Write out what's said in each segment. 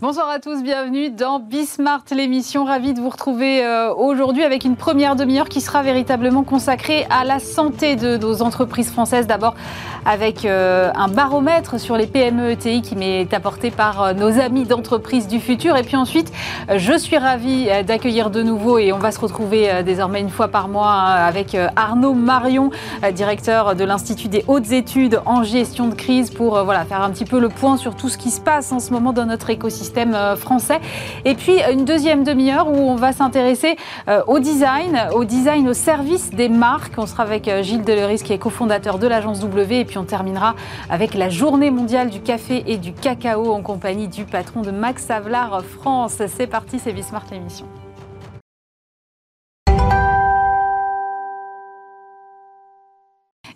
Bonsoir à tous, bienvenue dans Bismart, l'émission. Ravi de vous retrouver euh, aujourd'hui avec une première demi-heure qui sera véritablement consacrée à la santé de nos entreprises françaises. D'abord avec euh, un baromètre sur les PME ETI qui m'est apporté par euh, nos amis d'entreprise du futur. Et puis ensuite, je suis ravie d'accueillir de nouveau et on va se retrouver désormais une fois par mois avec Arnaud Marion, directeur de l'Institut des hautes études en gestion de crise pour voilà, faire un petit peu le point sur tout ce qui se passe en ce moment dans notre écosystème euh, français. Et puis une deuxième demi-heure où on va s'intéresser euh, au design, au design au service des marques. On sera avec euh, Gilles Deleris qui est cofondateur de l'agence W et puis on terminera avec la journée mondiale du café et du cacao en compagnie du patron de Max Avelar France. C'est parti, c'est Bismart l'émission.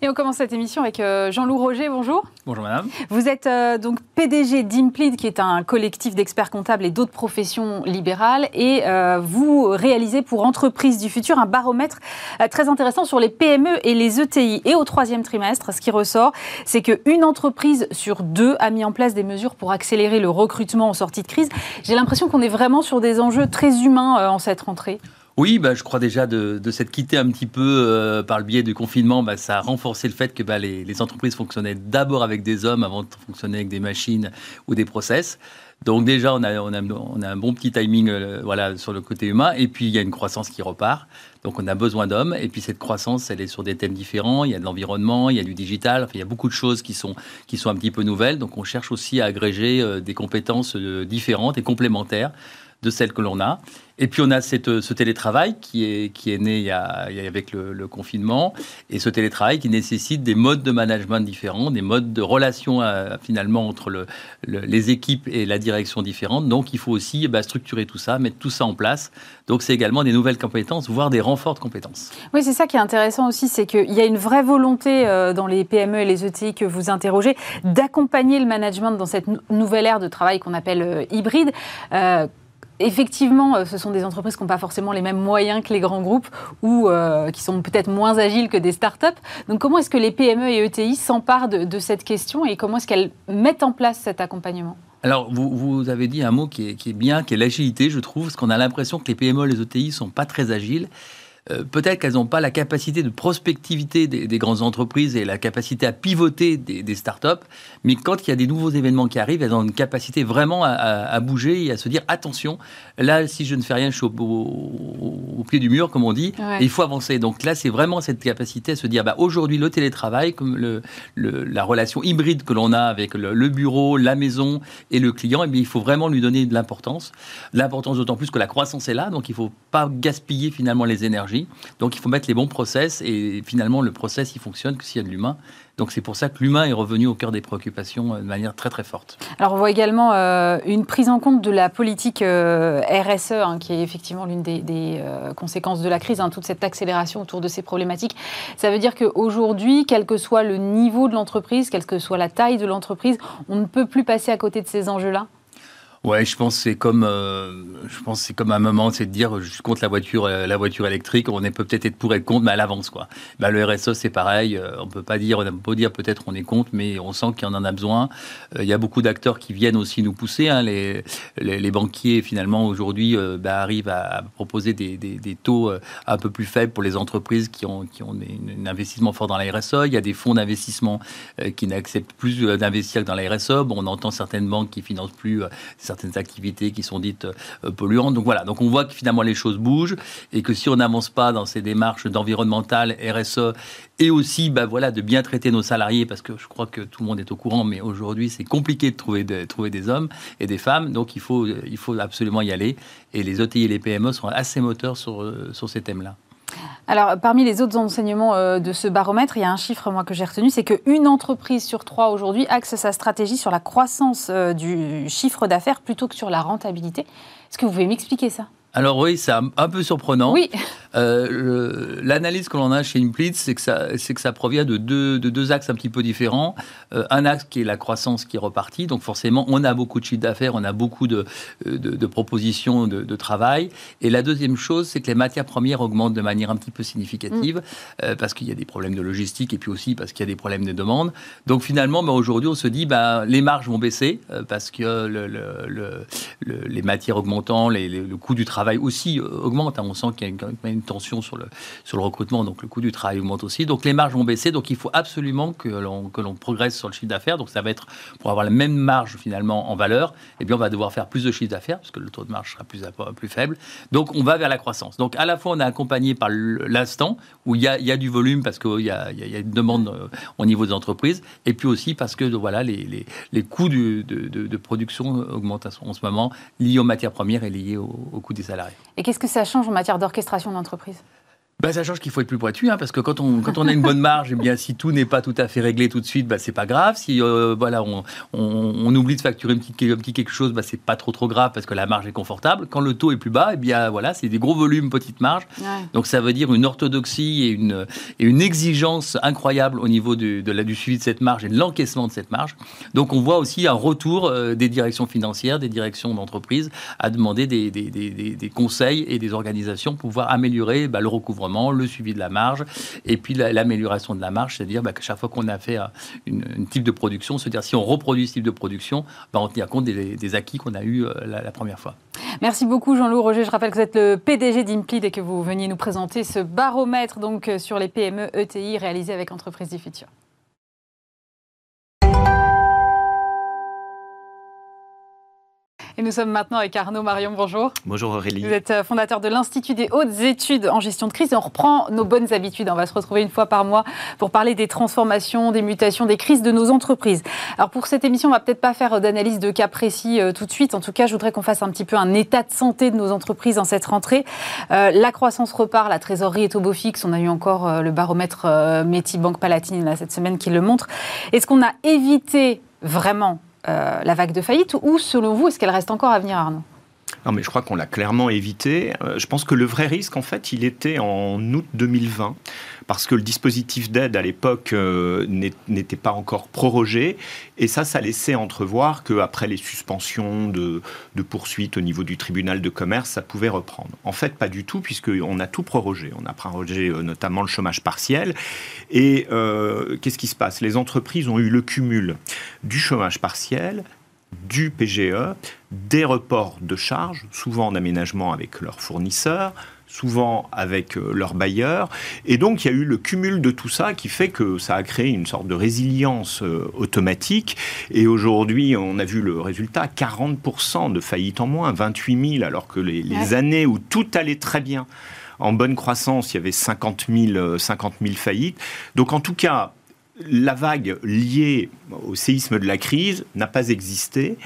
Et on commence cette émission avec euh, Jean-Loup Roger, bonjour. Bonjour madame. Vous êtes euh, donc PDG d'Implid, qui est un collectif d'experts comptables et d'autres professions libérales. Et euh, vous réalisez pour Entreprises du futur un baromètre très intéressant sur les PME et les ETI. Et au troisième trimestre, ce qui ressort, c'est qu'une entreprise sur deux a mis en place des mesures pour accélérer le recrutement en sortie de crise. J'ai l'impression qu'on est vraiment sur des enjeux très humains en cette rentrée. Oui, bah, je crois déjà de, s'être quitté un petit peu euh, par le biais du confinement, bah, ça a renforcé le fait que bah, les, entreprises fonctionnaient d'abord avec des hommes avant de fonctionner avec des machines ou des process. Donc déjà, on a un bon petit timing euh, voilà, sur le côté humain. Et puis, il y a une croissance qui repart. Donc, on a besoin d'hommes. Et puis, cette croissance, elle est sur des thèmes différents. Il y a de l'environnement, il y a du digital. Enfin, il y a beaucoup de choses qui sont, qui sont un petit peu nouvelles. Donc, on cherche aussi à agréger euh, des compétences différentes et complémentaires de celles que l'on a. Et puis on a cette, ce télétravail qui est, qui est né avec le, confinement, et ce télétravail qui nécessite des modes de management différents, des modes de relation euh, finalement entre le, les équipes et la direction différentes. Donc il faut aussi bah, structurer tout ça, mettre tout ça en place. Donc c'est également des nouvelles compétences, voire des renforts de compétences. Oui, c'est ça qui est intéressant aussi, c'est qu'il y a une vraie volonté euh, dans les PME et les ETI que vous interrogez d'accompagner le management dans cette nouvelle ère de travail qu'on appelle euh, hybride effectivement, euh, ce sont des entreprises qui n'ont pas forcément les mêmes moyens que les grands groupes ou euh, qui sont peut-être moins agiles que des startups. Donc, comment est-ce que les PME et ETI s'emparent de, cette question et comment est-ce qu'elles mettent en place cet accompagnement? Alors, vous, avez dit un mot qui est, bien, qui est l'agilité, je trouve, parce qu'on a l'impression que les PME et les ETI sont pas très agiles. Euh, peut-être qu'elles n'ont pas la capacité de prospectivité des, grandes entreprises et la capacité à pivoter des, des, startups, mais quand il y a des nouveaux événements qui arrivent, elles ont une capacité vraiment à, bouger et à se dire attention, là, si je ne fais rien, je suis au, pied du mur, comme on dit, et il faut avancer. Donc là, c'est vraiment cette capacité à se dire bah, aujourd'hui, le télétravail, comme le, la relation hybride que l'on a avec le, bureau, la maison et le client, eh bien, il faut vraiment lui donner de l'importance. L'importance d'autant plus que la croissance est là, donc il ne faut pas gaspiller finalement les énergies donc il faut mettre les bons process et finalement le process il fonctionne que s'il y a de l'humain. Donc c'est pour ça que l'humain est revenu au cœur des préoccupations euh, de manière très très forte. Alors on voit également euh, une prise en compte de la politique euh, RSE, hein, qui est effectivement l'une des, conséquences de la crise, hein, toute cette accélération autour de ces problématiques. Ça veut dire qu'aujourd'hui, quel que soit le niveau de l'entreprise, quelle que soit la taille de l'entreprise, on ne peut plus passer à côté de ces enjeux-là? Ouais, je pense c'est comme euh, je pense c'est comme un moment, c'est de dire je contre la voiture euh, la voiture électrique. On est peut être pour être contre, mais à l'avance quoi. Bah, le RSE c'est pareil. Euh, on peut pas dire on peut dire peut-être on est contre, mais on sent qu'il y en a besoin. Il y a beaucoup d'acteurs qui viennent aussi nous pousser. Hein. Les, banquiers finalement aujourd'hui bah, arrivent à, proposer des, taux un peu plus faibles pour les entreprises qui ont qui un investissement fort dans la RSE. Il y a des fonds d'investissement qui n'acceptent plus d'investir dans la RSE. On entend certaines banques qui financent plus certaines activités qui sont dites euh, polluantes. Donc voilà, donc on voit que finalement les choses bougent et que si on n'avance pas dans ces démarches d'environnemental, RSE et aussi bah voilà, de bien traiter nos salariés, parce que je crois que tout le monde est au courant, mais aujourd'hui c'est compliqué de trouver, trouver des hommes et des femmes, donc il faut, il faut absolument y aller. Et les ETI et les PME sont assez moteurs sur, euh, sur ces thèmes-là. Alors, parmi les autres enseignements euh, de ce baromètre, il y a un chiffre, moi, que j'ai retenu, c'est qu'une entreprise sur trois aujourd'hui axe sa stratégie sur la croissance euh, du chiffre d'affaires plutôt que sur la rentabilité. Est-ce que vous pouvez m'expliquer ça? Alors oui, c'est un, peu surprenant. Oui. Euh, l'analyse que l'on a chez Implid, c'est que, ça, que ça provient de deux, de deux axes un petit peu différents. Euh, un axe qui est la croissance qui est repartie. Donc forcément, on a beaucoup de chiffres d'affaires, on a beaucoup de, de, propositions de, travail. Et la deuxième chose, c'est que les matières premières augmentent de manière un petit peu significative mm. euh, parce qu'il y a des problèmes de logistique et puis aussi parce qu'il y a des problèmes de demande. Donc finalement, ben, aujourd'hui, on se dit bah, les marges vont baisser parce que le, le, les matières augmentant, les, le coût du travail travail aussi euh, augmente. Hein. On sent qu'il y a une, tension sur le, sur le recrutement, donc le coût du travail augmente aussi. Donc les marges vont baisser, donc il faut absolument que l'on, que l'on progresse sur le chiffre d'affaires. Donc ça va être pour avoir la même marge finalement en valeur, eh bien on va devoir faire plus de chiffre d'affaires parce que le taux de marge sera plus, plus faible. Donc on va vers la croissance. Donc à la fois on est accompagné par l'instant où il y a, y a du volume parce qu'il y a, il y a une demande euh, au niveau des entreprises, et puis aussi parce que voilà les, les, les coûts de, de, production augmentent en ce moment liés aux matières premières et liés au, au coût des et qu'est-ce que ça change en matière d'orchestration d'entreprise? Bah, ça change qu'il faut être plus pointu, hein, parce que quand on, quand on a une bonne marge, eh bien, si tout n'est pas tout à fait réglé tout de suite, bah, c'est pas grave. Si euh, voilà, on, on, oublie de facturer un petit, petit quelque chose, bah, c'est pas trop trop grave parce que la marge est confortable. Quand le taux est plus bas, eh bien voilà, c'est des gros volumes, petite marge. Donc ça veut dire une orthodoxie et une, et une exigence incroyable au niveau du, de la, du suivi de cette marge et de l'encaissement de cette marge. Donc on voit aussi un retour euh, des directions financières, des directions d'entreprise à demander des, des, des, des, conseils et des organisations pour pouvoir améliorer bah, le recouvrement le suivi de la marge, et puis l'amélioration de la marge, c'est-à-dire bah, que chaque fois qu'on a fait un une, type de production, c'est-à-dire si on reproduit ce type de production, bah, on tient compte des, acquis qu'on a eu euh, la, première fois. Merci beaucoup Jean-Loup Roger. Je rappelle que vous êtes le PDG d'Implid et que vous veniez nous présenter ce baromètre donc, euh, sur les PME ETI réalisé avec Entreprises du Futur. Et nous sommes maintenant avec Arnaud Marion. Bonjour. Bonjour Aurélie. Vous êtes euh, fondateur de l'Institut des hautes études en gestion de crise. Et on reprend nos bonnes habitudes. On va se retrouver une fois par mois pour parler des transformations, des mutations, des crises de nos entreprises. Alors pour cette émission, on va peut-être pas faire d'analyse de cas précis euh, tout de suite. En tout cas, je voudrais qu'on fasse un petit peu un état de santé de nos entreprises en cette rentrée. Euh, la croissance repart, la trésorerie est au beau fixe. On a eu encore le baromètre Métis Banque Palatine là, cette semaine qui le montre. Est-ce qu'on a évité vraiment euh, la vague de faillite ou selon vous, est-ce qu'elle reste encore à venir, Arnaud? Non, mais je crois qu'on l'a clairement évité. Euh, je pense que le vrai risque, en fait, il était en août 2020, parce que le dispositif d'aide à l'époque euh, n'était pas encore prorogé. Et ça, ça laissait entrevoir qu'après les suspensions de, poursuites au niveau du tribunal de commerce, ça pouvait reprendre. En fait, pas du tout, puisqu'on a tout prorogé. On a prorogé euh, notamment le chômage partiel. Et qu'est-ce qui se passe? Les entreprises ont eu le cumul du chômage partiel, du PGE, des reports de charges, souvent en aménagement avec leurs fournisseurs, souvent avec euh, leurs bailleurs. Et donc, il y a eu le cumul de tout ça qui fait que ça a créé une sorte de résilience euh, automatique. Et aujourd'hui, on a vu le résultat, 40% de faillites en moins, 28 000, alors que les, années où tout allait très bien, en bonne croissance, il y avait 50 000, 50 000 faillites. Donc, en tout cas, la vague liée au séisme de la crise n'a pas existé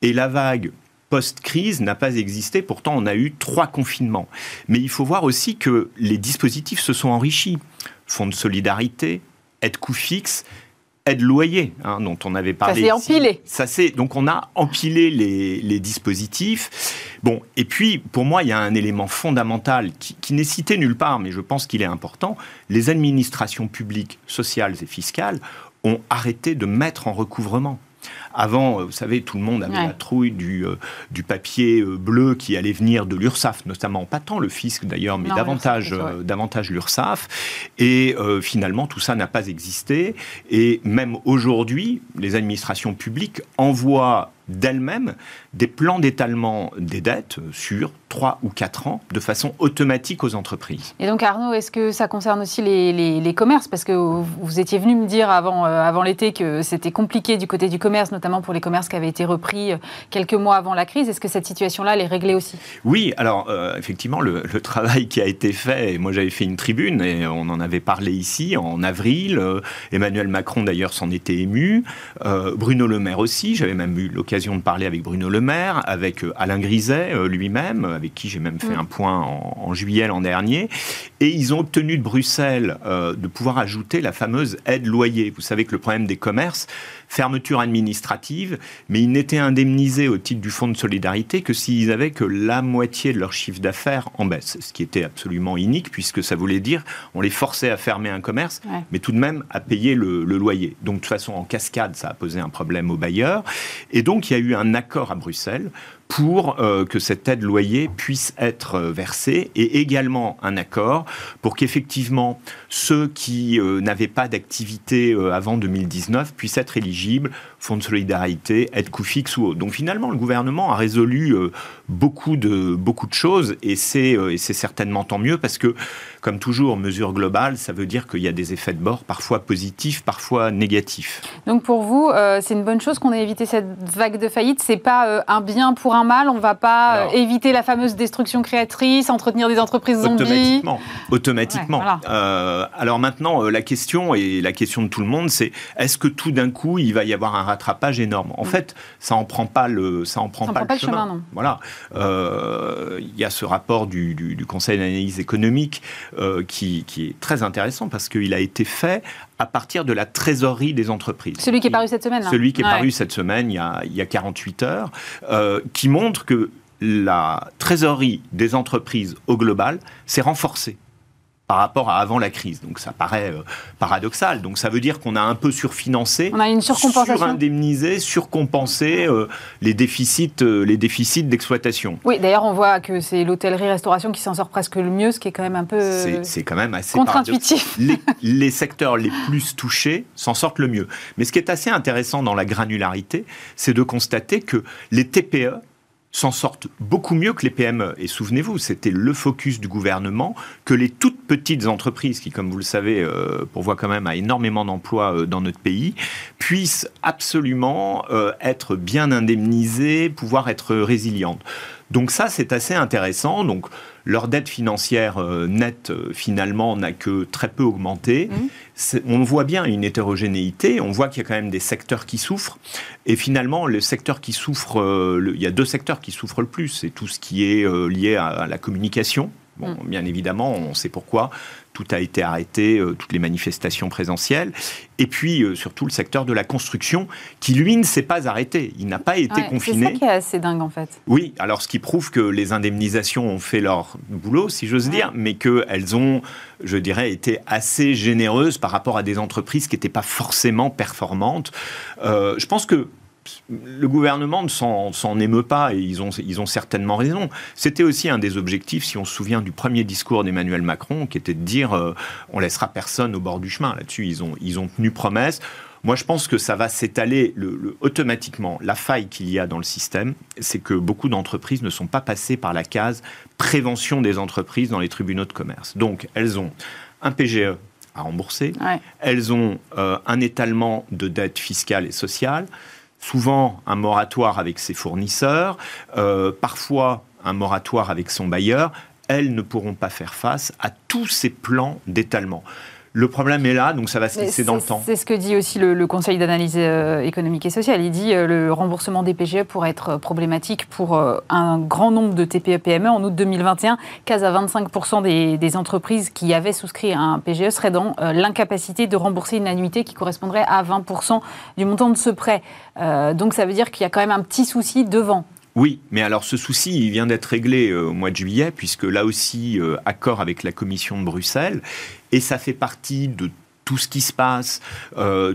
et la vague post-crise n'a pas existé. Pourtant, on a eu trois confinements. Mais il faut voir aussi que les dispositifs se sont enrichis. Fonds de solidarité, aide coût fixe, aide loyer, hein, dont on avait parlé. Ça s'est empilé. Ça c'est donc on a empilé les, dispositifs. Bon, et puis pour moi, il y a un élément fondamental qui, qui n'est cité nulle part, mais je pense qu'il est important. Les administrations publiques, sociales et fiscales ont arrêté de mettre en recouvrement. Avant, euh, vous savez, tout le monde avait la trouille du, euh, du papier euh, bleu qui allait venir de l'URSSAF, notamment pas tant le fisc d'ailleurs, mais davantage, davantage l'URSSAF. Et finalement, tout ça n'a pas existé. Et même aujourd'hui, les administrations publiques envoient d'elles-mêmes des plans d'étalement des dettes sur 3 ou 4 ans de façon automatique aux entreprises. Et donc Arnaud, est-ce que ça concerne aussi les, les, commerces? Parce que vous étiez venu me dire avant, euh, avant l'été que c'était compliqué du côté du commerce, notamment pour les commerces qui avaient été repris euh, quelques mois avant la crise. Est-ce que cette situation-là, elle est réglée aussi? Oui, alors euh, effectivement, le, travail qui a été fait, moi j'avais fait une tribune et on en avait parlé ici en avril, Emmanuel Macron d'ailleurs s'en était ému, Bruno Le Maire aussi, j'avais même eu l'occasion l'occasion de parler avec Bruno Le Maire, avec Alain Griset lui-même, avec qui j'ai même fait mm. un point en, juillet l'an dernier. Et ils ont obtenu de Bruxelles de pouvoir ajouter la fameuse aide loyer. Vous savez que le problème des commerces, fermeture administrative, mais ils n'étaient indemnisés au titre du fonds de solidarité que s'ils avaient que la moitié de leur chiffre d'affaires en baisse, ce qui était absolument inique puisque ça voulait dire on les forçait à fermer un commerce, mais tout de même à payer le, le, loyer. Donc de toute façon en cascade, ça a posé un problème aux bailleurs, et donc il y a eu un accord à Bruxelles pour euh, que cette aide loyer puisse être euh, versée et également un accord pour qu'effectivement ceux qui euh, n'avaient pas d'activité avant 2019 puissent être éligibles fonds de solidarité, aide coût fixe ou autre. Donc finalement, le gouvernement a résolu beaucoup, de, beaucoup de choses et c'est certainement tant mieux parce que, comme toujours, mesure globale, ça veut dire qu'il y a des effets de bord parfois positifs, parfois négatifs. Donc pour vous, c'est une bonne chose qu'on ait évité cette vague de faillite? C'est pas un bien pour un mal, on ne va pas euh, éviter la fameuse destruction créatrice, entretenir des entreprises zombies. Automatiquement. Automatiquement. Euh, alors maintenant, euh, la question, et la question de tout le monde, c'est est-ce que tout d'un coup, il va y avoir un rattrapage énorme? En mm. fait, ça en prend pas le, ça en prend pas, le, chemin. Voilà. Il y a ce rapport du, Conseil d'analyse économique qui, est très intéressant parce qu'il a été fait à partir de la trésorerie des entreprises. Celui qui est paru cette semaine. Celui qui est paru cette semaine, il y a, il y a 48 heures, qui montre que la trésorerie des entreprises au global s'est renforcée par rapport à avant la crise. Donc ça paraît euh, paradoxal. Donc ça veut dire qu'on a un peu surfinancé, on a une surcompensation. surindemnisé, surcompensé euh, les déficits, euh, les déficits d'exploitation. Oui, d'ailleurs on voit que c'est l'hôtellerie-restauration qui s'en sort presque le mieux, ce qui est quand même un peu c'est quand même assez contre-intuitif. Les, les, secteurs les plus touchés s'en sortent le mieux. Mais ce qui est assez intéressant dans la granularité, c'est de constater que les TPE s'en sortent beaucoup mieux que les PME. Et souvenez-vous, c'était le focus du gouvernement que les toutes petites entreprises, qui, comme vous le savez, euh, pourvoient quand même à énormément d'emplois euh, dans notre pays, puissent absolument euh, être bien indemnisées, pouvoir être résilientes. Donc ça, c'est assez intéressant. Donc leur dette financière euh, nette, euh, finalement, n'a que très peu augmenté. Mmh. On voit bien une hétérogénéité, on voit qu'il y a quand même des secteurs qui souffrent. Et finalement, le secteur qui souffre, euh, il y a deux secteurs qui souffrent le plus. C'est tout ce qui est lié à la communication, Bon, mmh. bien évidemment, on sait pourquoi tout a été arrêté, euh, toutes les manifestations présentielles. Et puis, euh, surtout, le secteur de la construction, qui, lui, ne s'est pas arrêté. Il n'a pas été confiné. C'est ça qui est assez dingue, en fait. Oui, alors ce qui prouve que les indemnisations ont fait leur boulot, si j'ose dire, mais qu'elles ont, je dirais, été assez généreuses par rapport à des entreprises qui n'étaient pas forcément performantes. Euh, je pense que le gouvernement ne s'en émeut pas et ils ont, ils ont certainement raison. C'était aussi un des objectifs, si on se souvient du premier discours d'Emmanuel Macron, qui était de dire euh, on laissera personne au bord du chemin. Là-dessus, ils ont, ils ont tenu promesse. Moi, je pense que ça va s'étaler automatiquement. La faille qu'il y a dans le système, c'est que beaucoup d'entreprises ne sont pas passées par la case prévention des entreprises dans les tribunaux de commerce. Donc, elles ont un PGE à rembourser, elles ont euh, un étalement de dettes fiscales et sociales, souvent un moratoire avec ses fournisseurs, euh, parfois un moratoire avec son bailleur, elles ne pourront pas faire face à tous ces plans d'étalement. Le problème est là, donc ça va se laisser dans le temps. C'est ce que dit aussi le, Conseil d'analyse euh, économique et sociale. Il dit que euh, le remboursement des PGE pourrait être problématique pour un grand nombre de TPE-PME. En août 2021, 15 à 25 des, des, entreprises qui avaient souscrit un PGE seraient dans l'incapacité de rembourser une annuité qui correspondrait à 20% du montant de ce prêt. Euh, donc ça veut dire qu'il y a quand même un petit souci devant. Oui, mais alors ce souci, il vient d'être réglé euh, au mois de juillet, puisque là aussi, euh, accord avec la Commission de Bruxelles, et ça fait partie de tout ce qui se passe,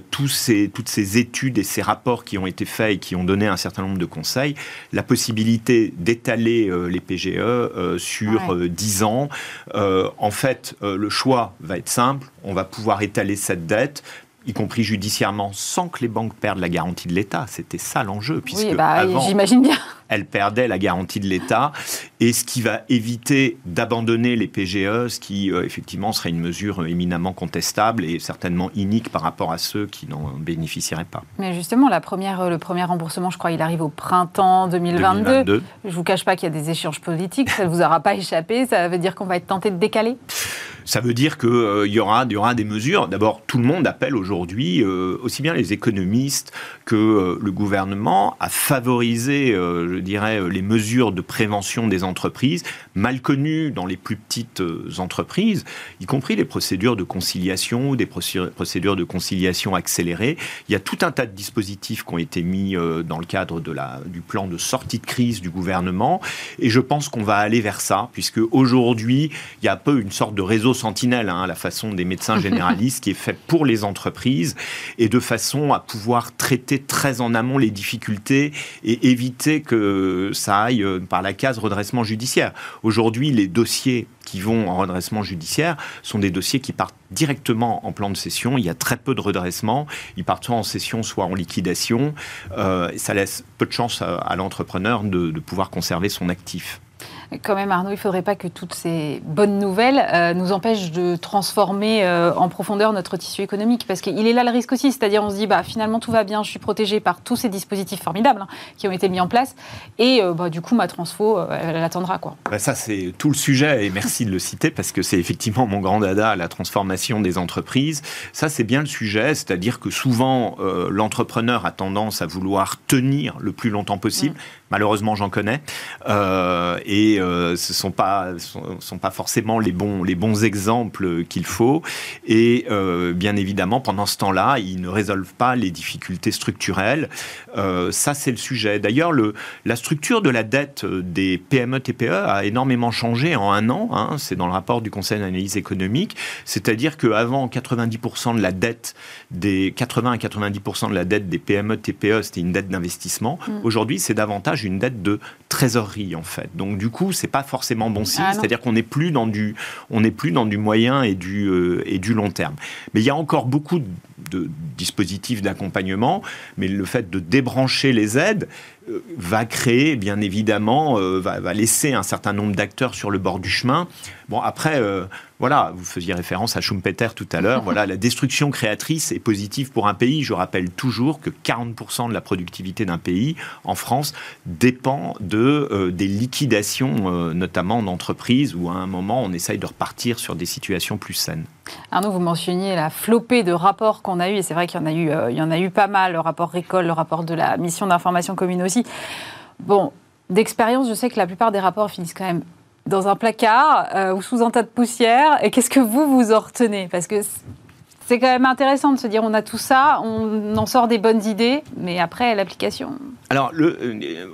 tous ces, toutes ces études et ces rapports qui ont été faits et qui ont donné un certain nombre de conseils, la possibilité d'étaler les PGE sur 10 ans. en fait, le choix va être simple, on va pouvoir étaler cette dette y compris judiciairement, sans que les banques perdent la garantie de l'État. C'était ça l'enjeu, puisque oui, bah, j'imagine bien. Elles perdaient la garantie de l'État, et ce qui va éviter d'abandonner les PGE, ce qui euh, effectivement serait une mesure éminemment contestable et certainement inique par rapport à ceux qui n'en bénéficieraient pas. Mais justement, la première, le premier remboursement, je crois, il arrive au printemps 2022. 2022. Je ne vous cache pas qu'il y a des échanges politiques, ça ne vous aura pas échappé, ça veut dire qu'on va être tenté de décaler? Ça veut dire qu'il euh, y, aura, y aura des mesures. D'abord, tout le monde appelle aujourd'hui, euh, aussi bien les économistes que euh, le gouvernement, à favoriser, dirais, les mesures de prévention des entreprises, mal connues dans les plus petites entreprises, y compris les procédures de conciliation ou des procédures de conciliation accélérées. Il y a tout un tas de dispositifs qui ont été mis dans le cadre de la, du plan de sortie de crise du gouvernement. Et je pense qu'on va aller vers ça, puisque aujourd'hui, il y a un peu une sorte de réseau sentinelle, hein, la façon des médecins généralistes, qui est fait pour les entreprises et de façon à pouvoir traiter très en amont les difficultés et éviter que ça aille euh, par la case redressement judiciaire. Aujourd'hui, les dossiers qui vont en redressement judiciaire sont des dossiers qui partent directement en plan de cession. Il y a très peu de redressement. Ils partent soit en cession, soit en liquidation. Euh, ça laisse peu de chance à, l'entrepreneur de pouvoir conserver son actif. Quand même, Arnaud, il ne faudrait pas que toutes ces bonnes nouvelles euh, nous empêchent de transformer euh, en profondeur notre tissu économique. Parce qu'il est là le risque aussi. C'est-à-dire, on se dit, bah, finalement, tout va bien, je suis protégé par tous ces dispositifs formidables hein, qui ont été mis en place. Et euh, bah, du coup, ma transfo, elle, attendra. Quoi. Bah, ça, c'est tout le sujet. Et merci de le citer parce que c'est effectivement mon grand dada, la transformation des entreprises. Ça, c'est bien le sujet. C'est-à-dire que souvent, l'entrepreneur a tendance à vouloir tenir le plus longtemps possible. Malheureusement, j'en connais. et euh, ce ne sont pas, sont, pas forcément les bons, les bons exemples qu'il faut. Et euh, bien évidemment, pendant ce temps-là, ils ne résolvent pas les difficultés structurelles. Euh, ça, c'est le sujet. D'ailleurs, la structure de la dette des PME-TPE a énormément changé en un an. Hein. c'est dans le rapport du Conseil d'analyse économique. C'est-à-dire qu'avant, 90% de la dette des 80 à 90% de la dette des PME-TPE, c'était une dette d'investissement. Mmh. Aujourd'hui, c'est davantage une dette de trésorerie, en fait. Donc, du coup, c'est pas forcément bon signe. Ah C'est-à-dire qu'on n'est plus dans du, on n'est plus dans du moyen et du euh, et du long terme. Mais il y a encore beaucoup de dispositifs d'accompagnement, mais le fait de débrancher les aides euh, va créer, bien évidemment, euh, va, va, laisser un certain nombre d'acteurs sur le bord du chemin. Bon, après, voilà, vous faisiez référence à Schumpeter tout à l'heure. voilà, la destruction créatrice est positive pour un pays. Je rappelle toujours que 40% de la productivité d'un pays, en France, dépend de euh, des liquidations, euh, notamment d'entreprises, où à un moment on essaye de repartir sur des situations plus saines. Arnaud, vous mentionniez la flopée de rapports qu'on a eu, et c'est vrai qu'il y en a eu, euh, a eu pas mal. Le rapport Récolte, le rapport de la mission d'information commune aussi. Bon, d'expérience, je sais que la plupart des rapports finissent quand même dans un placard euh, ou sous un tas de poussière. Et qu'est-ce que vous, vous en retenez? Parce que c'est quand même intéressant de se dire on a tout ça, on en sort des bonnes idées, mais après l'application. Alors, le, euh,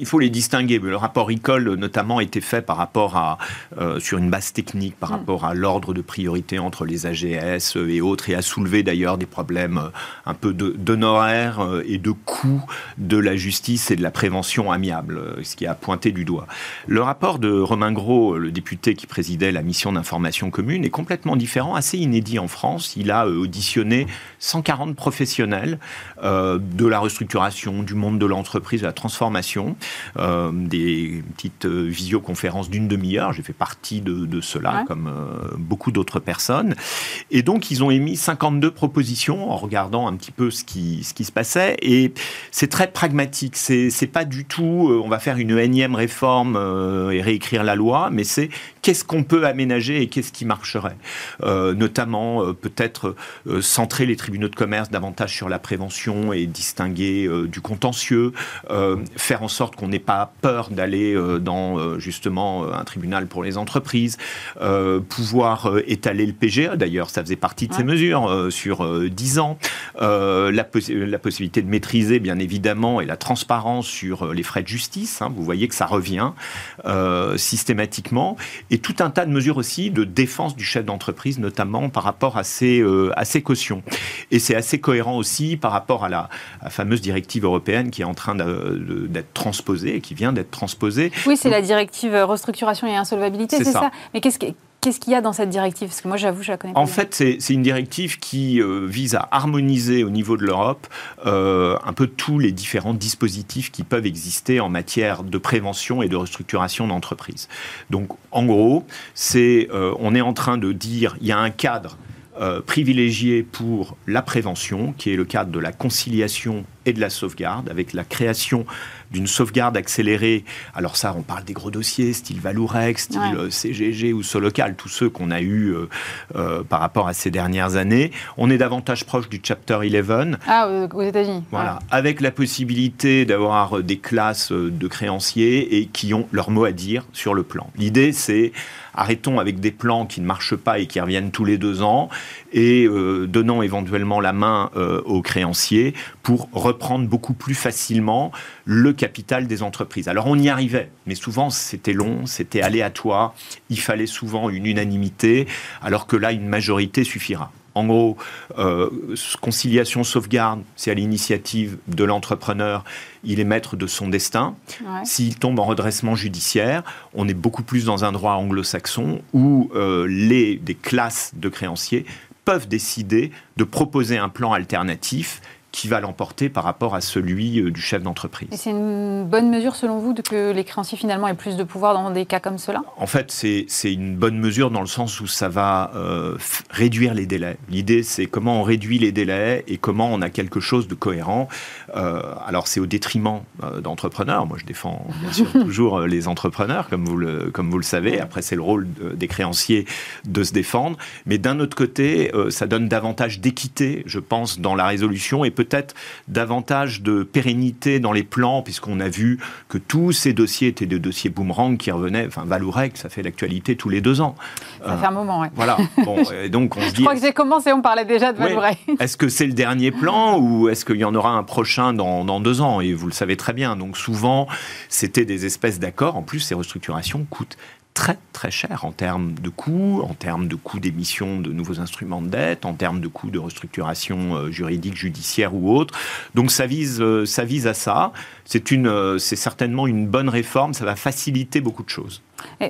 il faut les distinguer. Le rapport Recall, notamment, a été fait par rapport à, euh, sur une base technique, par mm. rapport à l'ordre de priorité entre les AGS et autres, et a soulevé d'ailleurs des problèmes euh, un peu d'honoraires euh, et de coûts de la justice et de la prévention amiable, ce qui a pointé du doigt. Le rapport de Romain Gros, le député qui présidait la mission d'information commune, est complètement différent, assez inédit en France. Il a auditionné 140 professionnels de la restructuration, du monde de l'entreprise, de la transformation. Euh, des petites euh, visioconférences d'une demi-heure. J'ai fait partie de, cela, comme euh, beaucoup d'autres personnes. Et donc, ils ont émis 52 propositions en regardant un petit peu ce qui, ce qui se passait. Et c'est très pragmatique. C'est pas du tout, on va faire une énième réforme et réécrire la loi, mais c'est qu'est-ce qu'on peut aménager et qu'est-ce qui marcherait? notamment, peut-être centrer les tribunaux de commerce davantage sur la prévention et distinguer du contentieux, faire en sorte qu'on n'ait pas peur d'aller euh, dans euh, justement euh, un tribunal pour les entreprises, pouvoir étaler le PGE, d'ailleurs ça faisait partie de ces mesures, sur 10 ans, la, la, possibilité de maîtriser bien évidemment et la transparence sur les frais de justice, hein, vous voyez que ça revient systématiquement, et tout un tas de mesures aussi de défense du chef d'entreprise, notamment par rapport à ses, à ses cautions. Et c'est assez cohérent aussi par rapport à la, à la fameuse directive européenne qui est en train d'être transposée et qui vient d'être transposée. Oui, c'est la directive restructuration et insolvabilité, c'est ça. Mais qu'est-ce Qu'est-ce qu'il y a dans cette directive? Parce que moi, j'avoue, je la connais pas. En fait, c'est une directive qui euh, vise à harmoniser au niveau de l'Europe euh, un peu tous les différents dispositifs qui peuvent exister en matière de prévention et de restructuration d'entreprise. Donc, en gros, c'est euh, on est en train de dire il y a un cadre privilégié pour la prévention, qui est le cadre de la conciliation et de la sauvegarde, avec la création d'une sauvegarde accélérée. Alors ça, on parle des gros dossiers, style Valourex, style euh, CGG ou Solocal, tous ceux qu'on a eus euh, euh, par rapport à ces dernières années. On est davantage proche du Chapter 11. Ah, aux États-Unis. Voilà, avec la possibilité d'avoir des classes de créanciers et qui ont leur mot à dire sur le plan. L'idée, c'est arrêtons avec des plans qui ne marchent pas et qui reviennent tous les deux ans, et euh, donnant éventuellement la main euh, aux créanciers pour reprendre beaucoup plus facilement le capital des entreprises. Alors on y arrivait, mais souvent c'était long, c'était aléatoire, il fallait souvent une unanimité, alors que là une majorité suffira. En gros, euh, conciliation sauvegarde, c'est à l'initiative de l'entrepreneur, il est maître de son destin. S'il tombe en redressement judiciaire, on est beaucoup plus dans un droit anglo-saxon où euh, les, des classes de créanciers peuvent décider de proposer un plan alternatif qui va l'emporter par rapport à celui euh, du chef d'entreprise. Et c'est une bonne mesure selon vous de que les créanciers finalement aient plus de pouvoir dans des cas comme cela? En fait, c'est une bonne mesure dans le sens où ça va euh, réduire les délais. L'idée, c'est comment on réduit les délais et comment on a quelque chose de cohérent. Euh, alors, c'est au détriment d'entrepreneurs. Moi, je défends bien sûr toujours les entrepreneurs, comme vous le, comme vous le savez. Après, c'est le rôle des créanciers de se défendre. Mais d'un autre côté, ça donne davantage d'équité, je pense, dans la résolution et peut-être davantage de pérennité dans les plans, puisqu'on a vu que tous ces dossiers étaient des dossiers boomerang qui revenaient. Enfin, Valourec, ça fait l'actualité tous les deux ans. Ça fait un moment, oui. Voilà. Bon, donc on se dit. Je crois que j'ai commencé, on parlait déjà de Valourec. est-ce que c'est le dernier plan ou est-ce qu'il y en aura un prochain dans, dans deux ans? Et vous le savez très bien. Donc souvent, c'était des espèces d'accords. En plus, ces restructurations coûtent très très cher en termes de coûts, en termes de coûts d'émission de nouveaux instruments de dette, en termes de coûts de restructuration euh, juridique, judiciaire ou autre. Donc ça vise, euh, ça vise à ça. C'est une, euh, c'est certainement une bonne réforme. Ça va faciliter beaucoup de choses.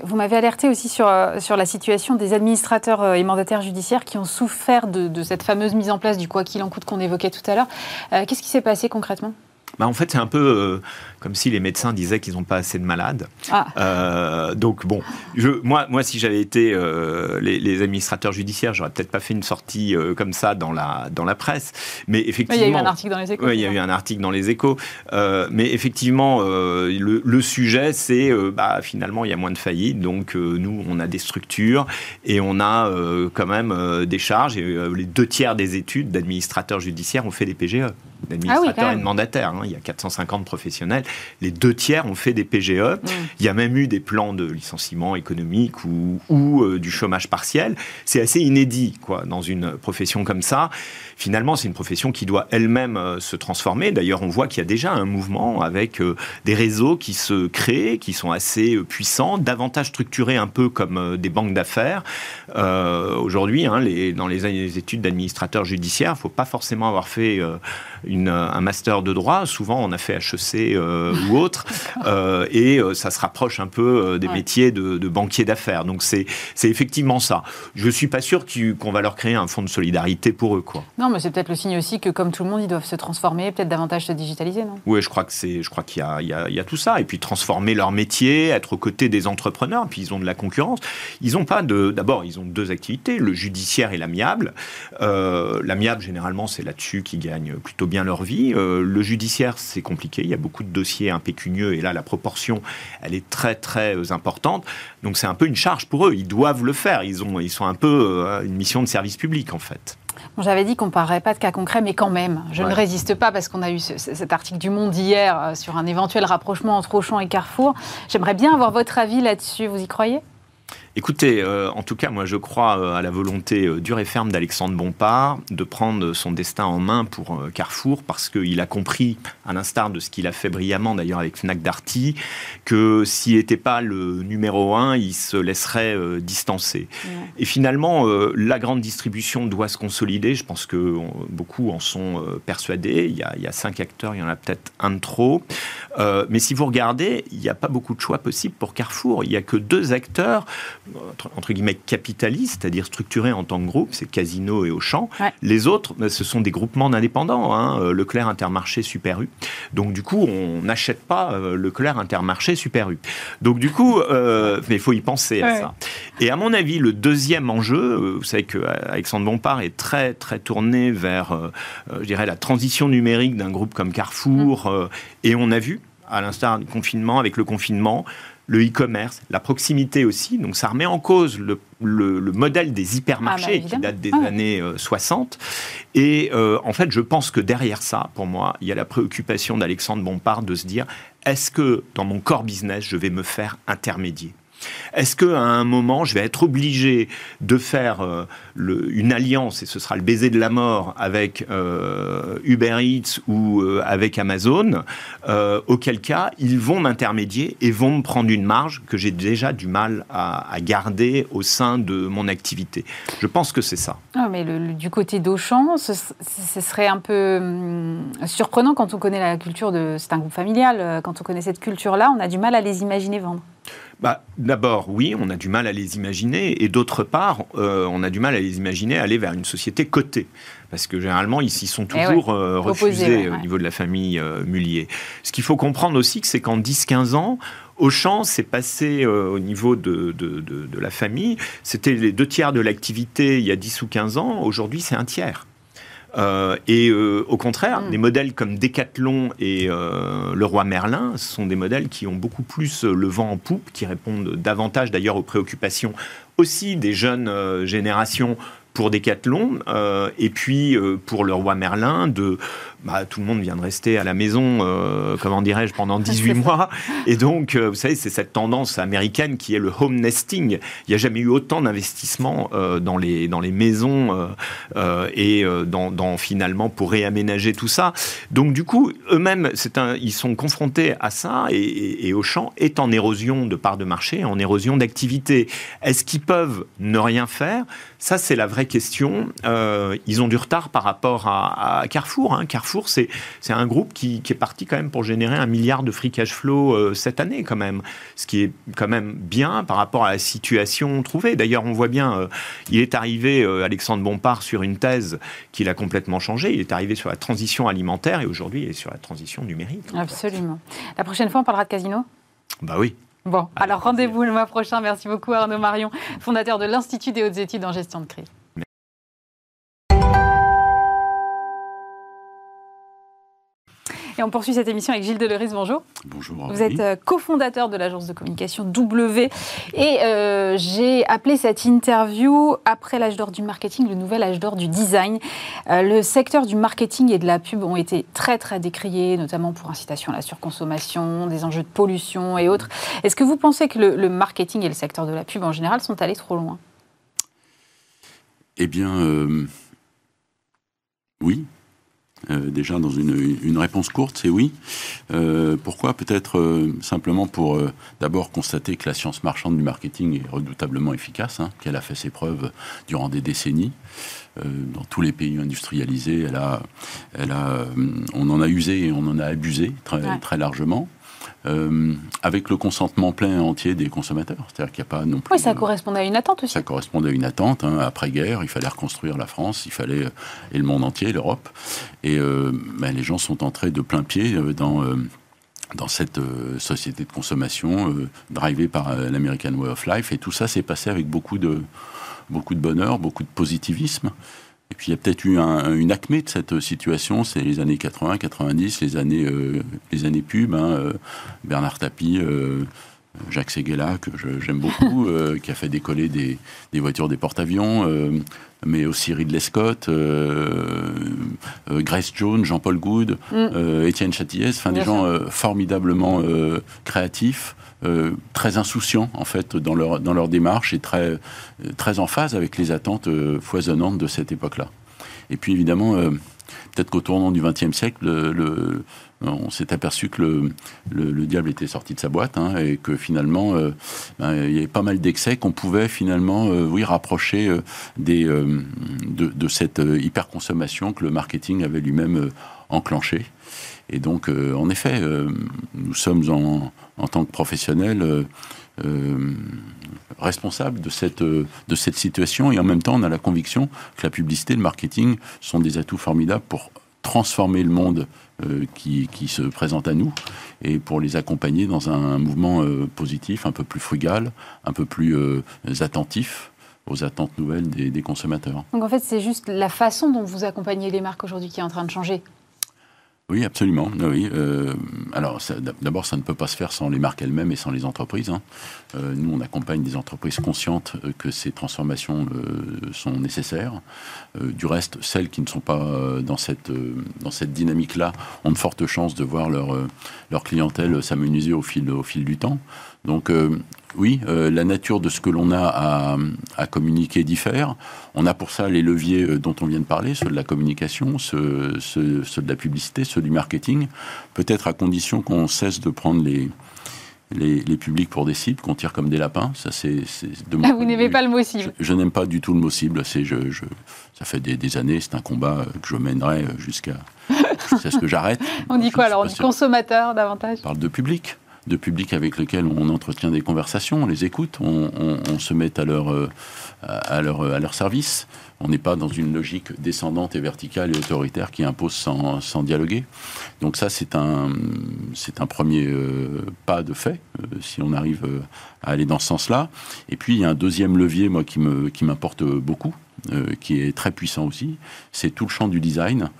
vous m'avez alerté aussi sur, sur la situation des administrateurs et mandataires judiciaires qui ont souffert de, de cette fameuse mise en place du quoi qu'il en coûte qu'on évoquait tout à l'heure. Qu'est-ce qui s'est passé concrètement? Bah, en fait, c'est un peu euh, comme si les médecins disaient qu'ils n'ont pas assez de malades. Ah. Euh, donc bon, je, moi, moi, si j'avais été euh, les, administrateurs judiciaires, j'aurais peut-être pas fait une sortie comme ça dans la dans la presse. Mais effectivement, il y a eu un article dans les Échos. il y a eu un article dans les Échos. mais effectivement, le, le, sujet, c'est bah, finalement, il y a moins de faillites, donc nous, on a des structures et on a quand même des charges. Et les deux tiers des études d'administrateurs judiciaires ont fait des PGE d'administrateurs ah et de mandataires. Hein. Il y a 450 professionnels. Les deux tiers ont fait des PGE. Mm. Il y a même eu des plans de licenciement économique ou, ou euh, du chômage partiel. C'est assez inédit quoi, dans une profession comme ça finalement, c'est une profession qui doit elle-même euh, se transformer. D'ailleurs, on voit qu'il y a déjà un mouvement avec euh, des réseaux qui se créent, qui sont assez puissants, davantage structurés un peu comme des banques d'affaires. Aujourd'hui, hein, dans les études d'administrateur judiciaire, il ne faut pas forcément avoir fait un master de droit. Souvent, on a fait HEC ou autre, et ça se rapproche un peu des métiers de, de banquier d'affaires. Donc, c'est effectivement ça. Je ne suis pas sûr qu'on va leur créer un fonds de solidarité pour eux. Quoi. Non, mais c'est peut-être le signe aussi que, comme tout le monde, ils doivent se transformer, peut-être davantage se digitaliser, non? Oui, je crois qu'il y a, il y, a, tout ça, et puis transformer leur métier, être aux côtés des entrepreneurs, puis ils ont de la concurrence. Ils ont pas de, d'abord, ils ont deux activités, le judiciaire et l'amiable. Euh, l'amiable, généralement, c'est là-dessus qu'ils gagnent plutôt bien leur vie. Euh, le judiciaire, c'est compliqué. Il y a beaucoup de dossiers impécunieux, et là, la proportion, elle est très très euh, importante. Donc, c'est un peu une charge pour eux. Ils doivent le faire. Ils ont, ils sont un peu une mission de service public, en fait. J'avais dit qu'on ne parlerait pas de cas concrets, mais quand même, je ne résiste pas parce qu'on a eu cet article du Monde hier euh, sur un éventuel rapprochement entre Auchan et Carrefour. J'aimerais bien avoir votre avis là-dessus. Vous y croyez? Écoutez, euh, en tout cas, moi je crois euh, à la volonté euh, dure et ferme d'Alexandre Bompard de prendre son destin en main pour Carrefour parce qu'il a compris, à l'instar de ce qu'il a fait brillamment d'ailleurs avec Fnac Darty, que s'il n'était pas le numéro un, il se laisserait distancer. Et finalement, la grande distribution doit se consolider. Je pense que beaucoup en sont persuadés. Il y, a, il y, a, cinq acteurs, il y en a peut-être un de trop. mais si vous regardez, il n'y a pas beaucoup de choix possibles pour Carrefour. Il n'y a que deux acteurs entre guillemets capitaliste, c'est-à-dire structuré en tant que groupe, c'est Casino et Auchan. Les autres, ben, ce sont des groupements d'indépendants, hein, Leclerc Intermarché Super U. Donc du coup, on n'achète pas Leclerc Intermarché Super U. Donc du coup, mais il faut y penser à ça. Et à mon avis, le deuxième enjeu, vous savez que Alexandre Bompard est très très tourné vers, je dirais, la transition numérique d'un groupe comme Carrefour, mm. et on a vu à l'instar du confinement, avec le confinement, le e-commerce, la proximité aussi. Donc ça remet en cause le, modèle des hypermarchés ah, bah, qui date des années 60. Euh, Et euh, en fait, je pense que derrière ça, pour moi, il y a la préoccupation d'Alexandre Bompard de se dire, est-ce que dans mon core business, je vais me faire intermédier? Est-ce qu'à un moment, je vais être obligé de faire euh, une alliance, et ce sera le baiser de la mort, avec euh, Uber Eats ou euh, avec Amazon, auquel cas, ils vont m'intermédier et vont me prendre une marge que j'ai déjà du mal à, garder au sein de mon activité. Je pense que c'est ça. Ah, mais du côté d'Auchan, ce, serait un peu hum, surprenant quand on connaît la culture de... C'est un groupe familial, quand on connaît cette culture-là, on a du mal à les imaginer vendre bah, D'abord, oui, on a du mal à les imaginer, et d'autre part, euh, on a du mal à les imaginer aller vers une société cotée. Parce que généralement, ils sont eh toujours euh, refusés au niveau de la famille euh, Mullier. Ce qu'il faut comprendre aussi, c'est qu'en 10-15 ans, Auchan s'est passé au niveau de, de, de la famille. C'était les deux tiers de l'activité il y a 10 ou 15 ans. Aujourd'hui, c'est un tiers. Euh, et euh, au contraire, mm. des modèles comme Decathlon et euh, le roi Merlin sont des modèles qui ont beaucoup plus le vent en poupe, qui répondent davantage d'ailleurs aux préoccupations aussi des jeunes générations pour Decathlon, et puis pour le roi Merlin de bah, tout le monde vient de rester à la maison, euh, comment dirais-je, pendant 18 mois. Et donc, euh, vous savez, c'est cette tendance américaine qui est le home nesting. Il n'y a jamais eu autant d'investissements euh, dans, les, dans les maisons et dans, finalement pour réaménager tout ça. Donc, du coup, eux-mêmes, ils sont confrontés à ça et, et, Auchan est en érosion de part de marché, en érosion d'activité. Est-ce qu'ils peuvent ne rien faire? Ça, c'est la vraie question. ils ont du retard par rapport à, Carrefour. Hein. Carrefour c'est un groupe qui, est parti quand même pour générer un milliard de free cash flow euh, cette année quand même, ce qui est quand même bien par rapport à la situation trouvée. D'ailleurs, on voit bien, euh, il est arrivé, euh, Alexandre Bompard, sur une thèse qu'il a complètement changée. Il est arrivé sur la transition alimentaire et aujourd'hui, il est sur la transition numérique. Absolument. La prochaine fois, on parlera de casino? Bah oui. Bon, alors rendez-vous le mois prochain. Merci beaucoup Arnaud Marion, fondateur de l'Institut des hautes études en gestion de crise. Et on poursuit cette émission avec Gilles Deleris. Bonjour. Bonjour. Vous êtes euh, cofondateur de l'agence de communication W. Et euh, j'ai appelé cette interview après l'âge d'or du marketing, le nouvel âge d'or du design. Euh, le secteur du marketing et de la pub ont été très très décriés, notamment pour incitation à la surconsommation, des enjeux de pollution et autres. Est-ce que vous pensez que le, le marketing et le secteur de la pub en général sont allés trop loin? Eh bien, oui, euh, déjà dans une, une, réponse courte, c'est oui. Euh, pourquoi? Peut-être euh, simplement pour d'abord constater que la science marchande du marketing est redoutablement efficace, hein, qu'elle a fait ses preuves durant des décennies. dans tous les pays industrialisés, elle a, elle a, on en a usé et on en a abusé très, très largement. Euh, avec le consentement plein et entier des consommateurs. C'est-à-dire qu'il n'y a pas non plus. Oui, ça correspondait à une attente aussi. Ça correspondait à une attente. Hein. Après-guerre, il fallait reconstruire la France, il fallait. et le monde entier, l'Europe. Et euh, ben, les gens sont entrés de plein pied euh, dans. dans cette société de consommation drivée par l'American Way of Life. Et tout ça s'est passé avec beaucoup de, beaucoup de bonheur, beaucoup de positivisme. Et puis il y a peut-être eu une acmé de cette situation, c'est les années 80, 90, les années, euh, les années pub. Hein, euh, Bernard Tapie, euh, Jacques Seguela, que j'aime beaucoup, qui a fait décoller des, voitures des porte-avions, mais aussi Ridley Scott, Grace Jones, Jean-Paul Goud, mm. Étienne Châtillès, enfin des gens formidablement créatifs. Euh, très insouciants en fait dans leur, dans leur démarche et très, très en phase avec les attentes euh, foisonnantes de cette époque-là. Et puis évidemment, euh, peut-être qu'au tournant du XXe siècle, le, on s'est aperçu que le, le, diable était sorti de sa boîte hein, et que finalement, euh, ben, il y avait pas mal d'excès qu'on pouvait finalement, euh, oui, rapprocher euh, des, de, de, cette hyperconsommation que le marketing avait lui-même enclenchée. Et donc, en effet, nous sommes en, en, tant que professionnels responsables de cette, de cette situation et en même temps, on a la conviction que la publicité, le marketing sont des atouts formidables pour transformer le monde euh, qui, se présente à nous et pour les accompagner dans un mouvement euh, positif, un peu plus frugal, un peu plus euh, attentif aux attentes nouvelles des, des consommateurs. Donc en fait, c'est juste la façon dont vous accompagnez les marques aujourd'hui qui est en train de changer. Oui, absolument. Euh, alors, d'abord, ça ne peut pas se faire sans les marques elles-mêmes et sans les entreprises. Hein. Euh, nous, on accompagne des entreprises conscientes euh, que ces transformations sont nécessaires. du reste, celles qui ne sont pas dans cette, dynamique-là ont de fortes chances de voir leur, clientèle s'amenuiser au fil du temps. Donc, oui, euh, la nature de ce que l'on a à, communiquer diffère. On a pour ça les leviers euh, dont on vient de parler, ceux de la communication, ceux, de la publicité, ceux du marketing, peut-être à condition qu'on cesse de prendre les, les, publics pour des cibles, qu'on tire comme des lapins. Ça, c'est, ah, Vous n'aimez pas le mot cible Je, n'aime pas du tout le mot cible. C'est, je, ça fait des, années, c'est un combat que je mènerai jusqu'à, jusqu'à ce que j'arrête. On dit quoi alors On dit consommateur davantage? On parle de public de public avec lequel on entretient des conversations, on les écoute, on, se met à leur, euh, à leur, service. On n'est pas dans une logique descendante et verticale et autoritaire qui impose sans, dialoguer. Donc ça, c'est un, premier euh, pas de fait, euh, si on arrive à aller dans ce sens-là. Et puis, il y a un deuxième levier, moi, qui m'importe beaucoup, qui est très puissant aussi, c'est tout le champ du design,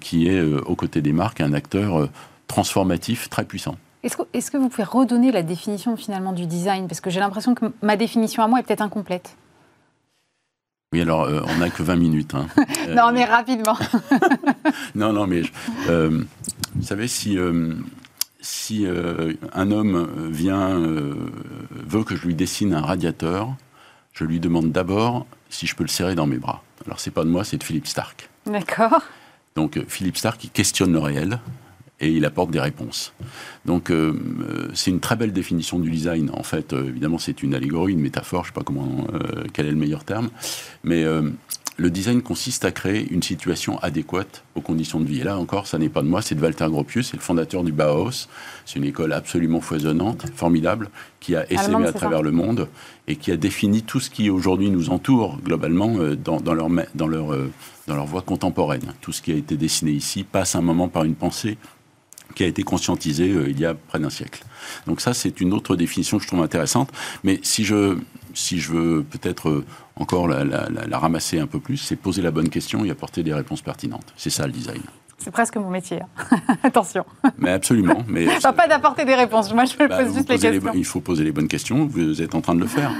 qui est, aux côtés des marques, un acteur transformatif très puissant. Est-ce que, vous pouvez redonner la définition finalement du design? Parce que j'ai l'impression que ma définition à moi est peut-être incomplète. Oui, alors euh, on n'a que 20 minutes. Hein. non, mais rapidement. non, non, mais euh, vous savez, si, euh, si un homme vient, veut que je lui dessine un radiateur, je lui demande d'abord si je peux le serrer dans mes bras. Alors, c'est pas de moi, c'est de Philippe Stark. D'accord. Donc, Philippe Stark, il questionne le réel et il apporte des réponses. Donc euh, euh, c'est une très belle définition du design. En fait, euh, évidemment, c'est une allégorie, une métaphore, je ne sais pas comment, quel est le meilleur terme, mais le design consiste à créer une situation adéquate aux conditions de vie. Et là encore, ça n'est pas de moi, c'est de Walter Gropius, c'est le fondateur du Bauhaus. C'est une école absolument foisonnante, formidable, qui a essaimé à travers le monde et qui a défini tout ce qui aujourd'hui nous entoure globalement dans, dans, leur, dans, leur, dans leur voie contemporaine. Tout ce qui a été dessiné ici passe un moment par une pensée qui a été conscientisé euh, il y a près d'un siècle. Donc ça, c'est une autre définition que je trouve intéressante. Mais si je, si je veux peut-être euh, encore la, la, ramasser un peu plus, c'est poser la bonne question et apporter des réponses pertinentes. C'est ça le design. C'est presque mon métier. Hein. Attention. Mais absolument. Mais pas d'apporter des réponses. Moi, je me bah, pose juste les questions. il faut poser les bonnes questions. Vous êtes en train de le faire.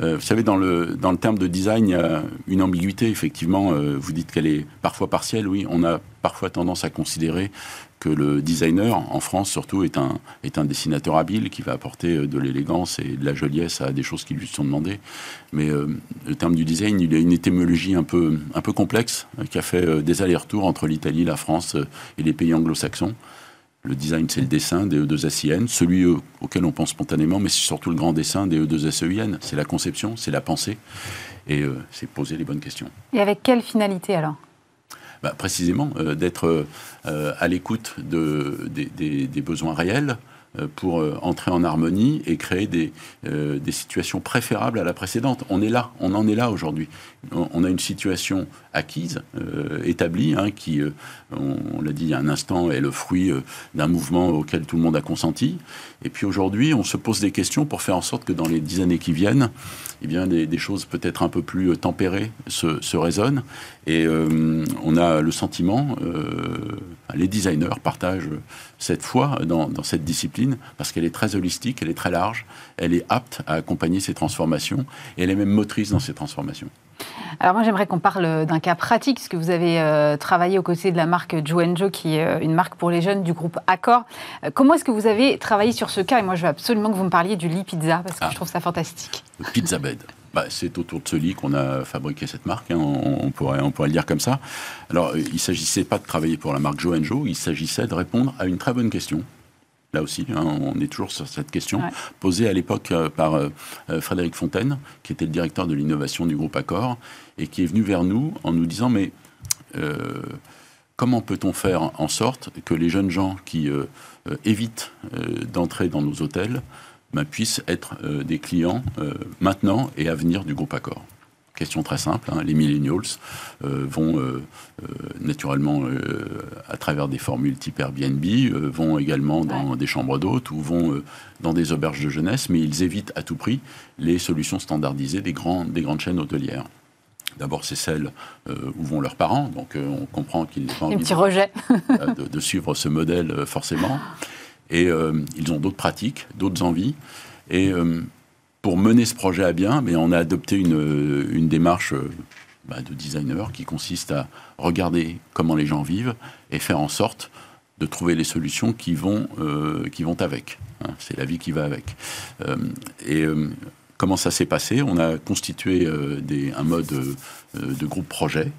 Euh, vous savez, dans le, dans le terme de design, il y a une ambiguïté. Effectivement, vous dites qu'elle est parfois partielle. Oui, on a parfois tendance à considérer que le designer, en France surtout, est un, est un dessinateur habile qui va apporter euh, de l'élégance et de la joliesse à des choses qui lui sont demandées. Mais euh, le terme du design, il a une étymologie un peu, un peu complexe euh, qui a fait des allers-retours entre l'Italie, la France et les pays anglo-saxons. Le design, c'est le dessin des E2SIN, celui auquel on pense spontanément, mais c'est surtout le grand dessin des E2SEIN. C'est la conception, c'est la pensée, et c'est poser les bonnes questions. Et avec quelle finalité alors? Bah, précisément, euh, d'être euh, à l'écoute de, des, besoins réels pour entrer en harmonie et créer des, des, situations préférables à la précédente. On est là, on en est là aujourd'hui. On, a une situation acquise, établie, hein, qui, on, l'a dit il y a un instant, est le fruit d'un mouvement auquel tout le monde a consenti. Et puis aujourd'hui, on se pose des questions pour faire en sorte que dans les dix années qui viennent, eh bien, des, choses peut-être un peu plus euh, tempérées se, se résonnent. Et euh, on a le sentiment, euh, les designers partagent cette foi dans, dans cette discipline parce qu'elle est très holistique, elle est très large, elle est apte à accompagner ces transformations et elle est même motrice dans ces transformations. Alors moi j'aimerais qu'on parle d'un cas pratique, parce que vous avez euh, travaillé aux côtés de la marque Joe Joe, qui est euh, une marque pour les jeunes du groupe Accor. Euh, comment est-ce que vous avez travaillé sur ce cas? Et moi je veux absolument que vous me parliez du lit pizza, parce que ah. je trouve ça fantastique. Le pizza bed. Bah, C'est autour de ce lit qu'on a fabriqué cette marque, hein, on, pourrait, on pourrait le dire comme ça. Alors, il ne s'agissait pas de travailler pour la marque Joe Joe, il s'agissait de répondre à une très bonne question. Là aussi, hein, on est toujours sur cette question, posée à l'époque euh, par euh, euh, Frédéric Fontaine, qui était le directeur de l'innovation du groupe Accor, et qui est venu vers nous en nous disant, mais comment peut-on faire en sorte que les jeunes gens qui évitent d'entrer dans nos hôtels ben, puissent être des clients maintenant et à venir du groupe Accor Question très simple, hein. les millennials euh, vont euh, euh, naturellement, à travers des formules type Airbnb, vont également dans des chambres d'hôtes ou vont dans des auberges de jeunesse, mais ils évitent à tout prix les solutions standardisées des, des grandes chaînes hôtelières. D'abord, c'est celles où vont leurs parents, donc on comprend qu'ils n'ont pas envie de, suivre ce modèle forcément. Et ils ont d'autres pratiques, d'autres envies. Et pour mener ce projet à bien, mais on a adopté une, une démarche euh, bah, de designer qui consiste à regarder comment les gens vivent et faire en sorte de trouver les solutions qui vont, euh, qui vont avec. Hein. c'est la vie qui va avec. Euh, et comment ça s'est passé? On a constitué un mode de groupe projet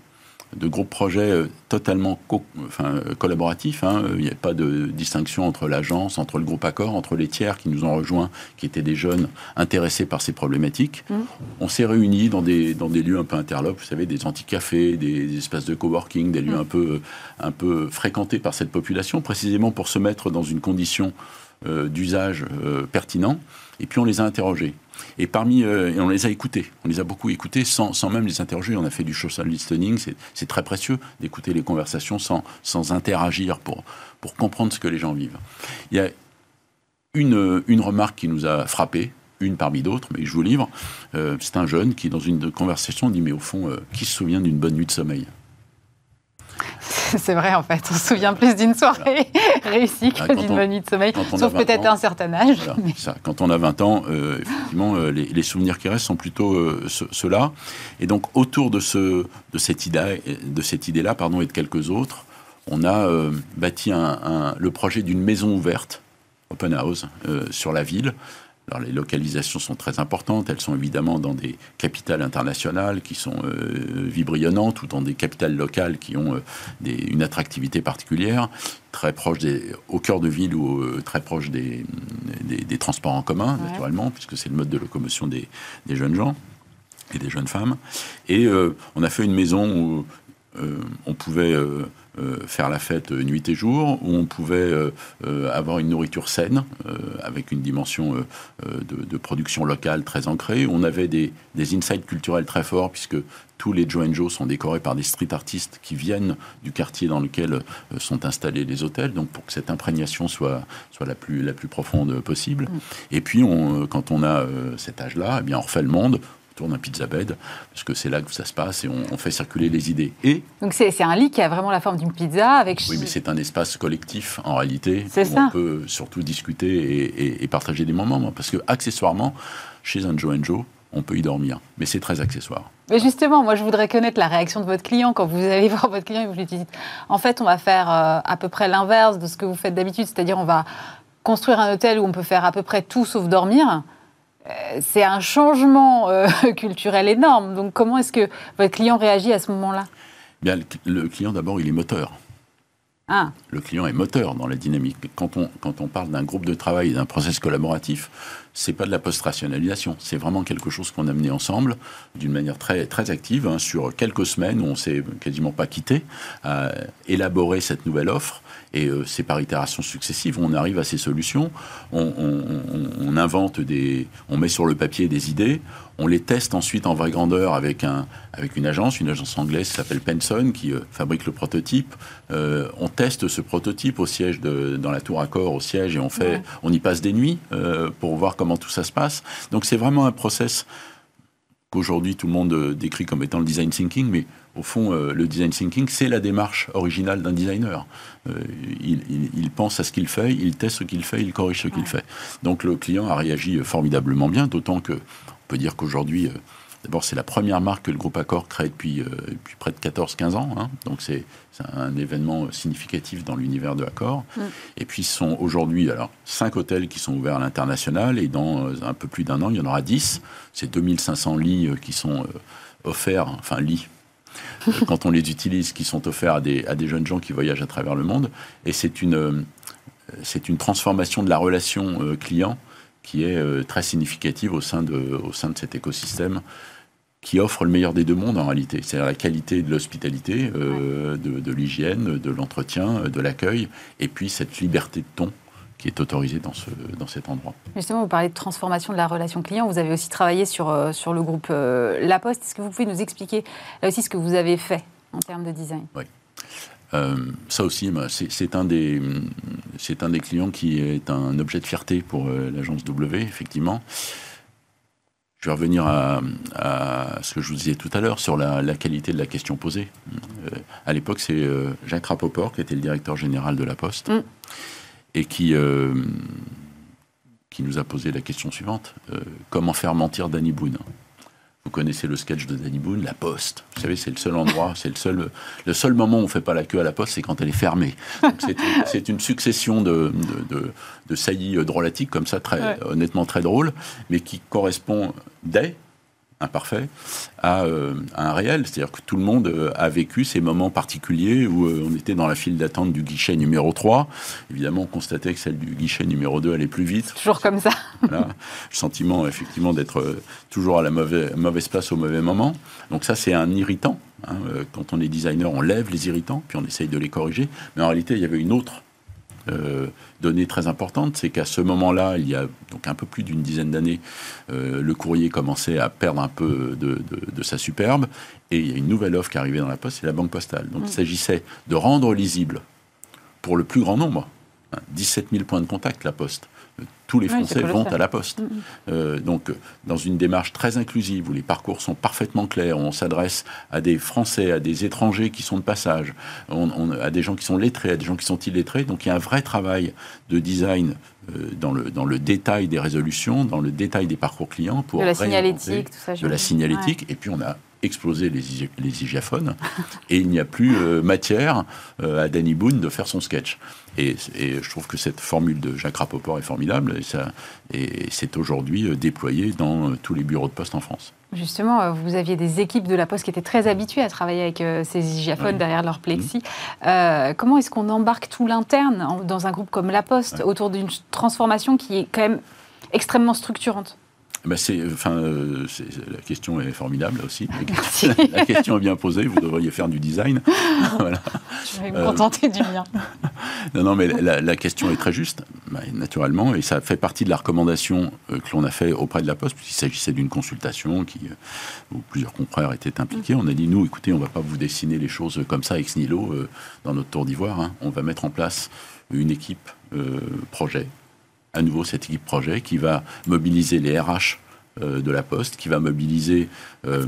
de groupes projets euh, totalement enfin, collaboratifs. Hein. Il n'y a pas de distinction entre l'agence, entre le groupe Accord, entre les tiers qui nous ont rejoints, qui étaient des jeunes intéressés par ces problématiques. Mmh. On s'est réunis dans des, dans des lieux un peu interlopes, vous savez, des anti-cafés, des, espaces de coworking, des lieux mmh. un, peu, un peu fréquentés par cette population, précisément pour se mettre dans une condition euh, d'usage euh, pertinent. Et puis on les a interrogés. Et parmi, euh, on les a écoutés, on les a beaucoup écoutés sans, sans même les interroger. On a fait du social listening, c'est très précieux d'écouter les conversations sans, sans interagir pour, pour comprendre ce que les gens vivent. Il y a une, une remarque qui nous a frappé, une parmi d'autres, mais je vous livre. Euh, c'est un jeune qui, dans une conversation, dit Mais au fond, euh, qui se souvient d'une bonne nuit de sommeil? C'est vrai, en fait. On se souvient plus d'une soirée réussie que d'une bonne nuit de sommeil, sauf peut-être à un certain âge. Ça. Quand on a 20 ans, euh, effectivement, euh, les, souvenirs qui restent sont plutôt euh, ceux-là. Et donc, autour de, ce, de cette idée-là, idée pardon, et de quelques autres, on a bâti un, le projet d'une maison ouverte, open house, sur la ville, alors les localisations sont très importantes, elles sont évidemment dans des capitales internationales qui sont euh, vibrillonnantes ou dans des capitales locales qui ont euh, une attractivité particulière, très proche des, au cœur de ville ou euh, très proche des, des, transports en commun, naturellement, puisque c'est le mode de locomotion des, jeunes gens et des jeunes femmes. Et on a fait une maison où on pouvait euh, faire la fête nuit et jour, où on pouvait euh, euh, avoir une nourriture saine, avec une dimension de, production locale très ancrée. On avait des, des insights culturels très forts, puisque tous les Joe Joe sont décorés par des street artistes qui viennent du quartier dans lequel sont installés les hôtels, donc pour que cette imprégnation soit, soit la, plus, la plus profonde possible. Mm. Et puis, on, quand on a cet âge-là, eh bien, on refait le monde, tourne un pizza bed, parce que c'est là que ça se passe et on, fait circuler les idées. Et donc c'est un lit qui a vraiment la forme d'une pizza avec. Oui, mais c'est un espace collectif en réalité où ça. on peut surtout discuter et, partager des moments, parce que accessoirement, chez un Joe Joe, on peut y dormir, mais c'est très accessoire. Mais justement, moi, je voudrais connaître la réaction de votre client quand vous allez voir votre client et vous lui dites, en fait, on va faire euh, à peu près l'inverse de ce que vous faites d'habitude, c'est-à-dire on va construire un hôtel où on peut faire à peu près tout sauf dormir. Euh, c'est un changement euh, culturel énorme. Donc comment est-ce que votre client réagit à ce moment-là? Bien, le client d'abord, il est moteur. Ah. Le client est moteur dans la dynamique. Quand on, parle d'un groupe de travail d'un process collaboratif, c'est pas de la post-rationalisation. C'est vraiment quelque chose qu'on a mené ensemble d'une manière très, très active hein, sur quelques semaines on s'est quasiment pas quitté à élaborer cette nouvelle offre et euh, c'est par itération successive, on arrive à ces solutions, on, invente des, on met sur le papier des idées, on les teste ensuite en vraie grandeur avec, un, avec une agence, une agence anglaise qui s'appelle Penson, qui euh, fabrique le prototype. Euh, on teste ce prototype au siège de, dans la tour Accor, au siège, et on fait, on y passe des nuits pour voir comment tout ça se passe. Donc c'est vraiment un process qu'aujourd'hui tout le monde décrit comme étant le design thinking, mais au fond, euh, le design thinking, c'est la démarche originale d'un designer. Euh, il, pense à ce qu'il fait, il teste ce qu'il fait, il corrige ce qu'il fait. Donc le client a réagi formidablement bien, d'autant que peut dire qu'aujourd'hui, euh, D'abord, c'est la première marque que le groupe Accor crée depuis, depuis près de 14-15 ans. Hein. donc, c'est un événement significatif dans l'univers de Accor. Mm. Et puis, ce sont aujourd'hui alors cinq hôtels qui sont ouverts à l'international. Et dans un peu plus d'un an, il y en aura 10. C'est 2500 lits qui sont offerts, enfin lits, quand on les utilise, qui sont offerts à des, à des jeunes gens qui voyagent à travers le monde. Et c'est une, c'est une transformation de la relation euh, client qui est euh, très significative au sein, de, au sein de cet écosystème qui offre le meilleur des deux mondes en réalité. C'est-à-dire la qualité de l'hospitalité, euh, de, de l'hygiène, de l'entretien, de l'accueil, et puis cette liberté de ton qui est autorisée dans, ce, dans cet endroit. Justement, vous parlez de transformation de la relation client. Vous avez aussi travaillé sur, sur le groupe La Poste. Est-ce que vous pouvez nous expliquer là aussi ce que vous avez fait en termes de design? Oui. Euh, ça aussi, bah, c'est un, des, un des clients qui est un objet de fierté pour euh, l'agence W, effectivement. Je vais revenir à, ce que je vous disais tout à l'heure sur la, qualité de la question posée. Euh, à l'époque, c'est Jacques Rapoport qui était le directeur général de la Poste mm. et qui, qui nous a posé la question suivante comment faire mentir Danny Boone? Vous connaissez le sketch de Danny Boone, la poste. Vous savez, c'est le seul endroit, c'est le seul, le seul moment où on ne fait pas la queue à la poste, c'est quand elle est fermée. C'est une, succession de, de, de, saillies drôlatiques, comme ça, très, honnêtement très drôles, mais qui correspond dès imparfait euh, à, un réel. C'est-à-dire que tout le monde euh, a vécu ces moments particuliers où euh, on était dans la file d'attente du guichet numéro 3. Évidemment, on constatait que celle du guichet numéro 2 allait plus vite. Toujours comme ça. Le sentiment, effectivement, d'être toujours à la mauvaise, mauvaise place au mauvais moment. Donc ça, c'est un irritant. Hein. Quand on est designer, on lève les irritants, puis on essaye de les corriger. Mais en réalité, il y avait une autre euh, donnée très importante, c'est qu'à ce moment-là, il y a donc un peu plus d'une dizaine d'années, euh, le courrier commençait à perdre un peu de, sa superbe, et il y a une nouvelle offre qui arrivait dans la poste, c'est la banque postale. Donc il s'agissait de rendre lisible pour le plus grand nombre, 17 hein, 000 points de contact la poste, tous les Français vont à la poste. Mm, mm. Euh, donc, dans une démarche très inclusive où les parcours sont parfaitement clairs, où on s'adresse à des Français, à des étrangers qui sont de passage, à des gens qui sont lettrés, à des gens qui sont illettrés. Donc, il y a un vrai travail de design euh, dans, le, dans le détail des résolutions, dans le détail des parcours clients pour de la signalétique, tout ça. De la signalétique, et puis on a exploser les, les hygiaphones, et il n'y a plus euh, matière euh, à Danny Boone de faire son sketch. Et, je trouve que cette formule de Jacques Rapoport est formidable, et, ça, et c'est aujourd'hui euh, déployé dans tous les bureaux de poste en France. Justement, vous aviez des équipes de la Poste qui étaient très habituées à travailler avec ces hygiaphones derrière leur plexi. Mmh. comment est-ce qu'on embarque tout l'interne dans un groupe comme la Poste autour d'une transformation qui est quand même extrêmement structurante? Bah, c'est, enfin, euh, la question est formidable aussi. La, question est bien posée. Vous devriez faire du design. voilà. Je vais me contenter du mien. non, non, mais la, question est très juste, bah, naturellement, et ça fait partie de la recommandation euh, que l'on a fait auprès de la Poste, puisqu'il s'agissait d'une consultation qui, euh, où plusieurs confrères étaient impliqués. On a dit nous, écoutez, on ne va pas vous dessiner les choses comme ça ex nihilo dans notre tour d'ivoire. Hein. On va mettre en place une équipe projet à nouveau cette équipe projet qui va mobiliser les RH euh, de la Poste, qui va mobiliser euh,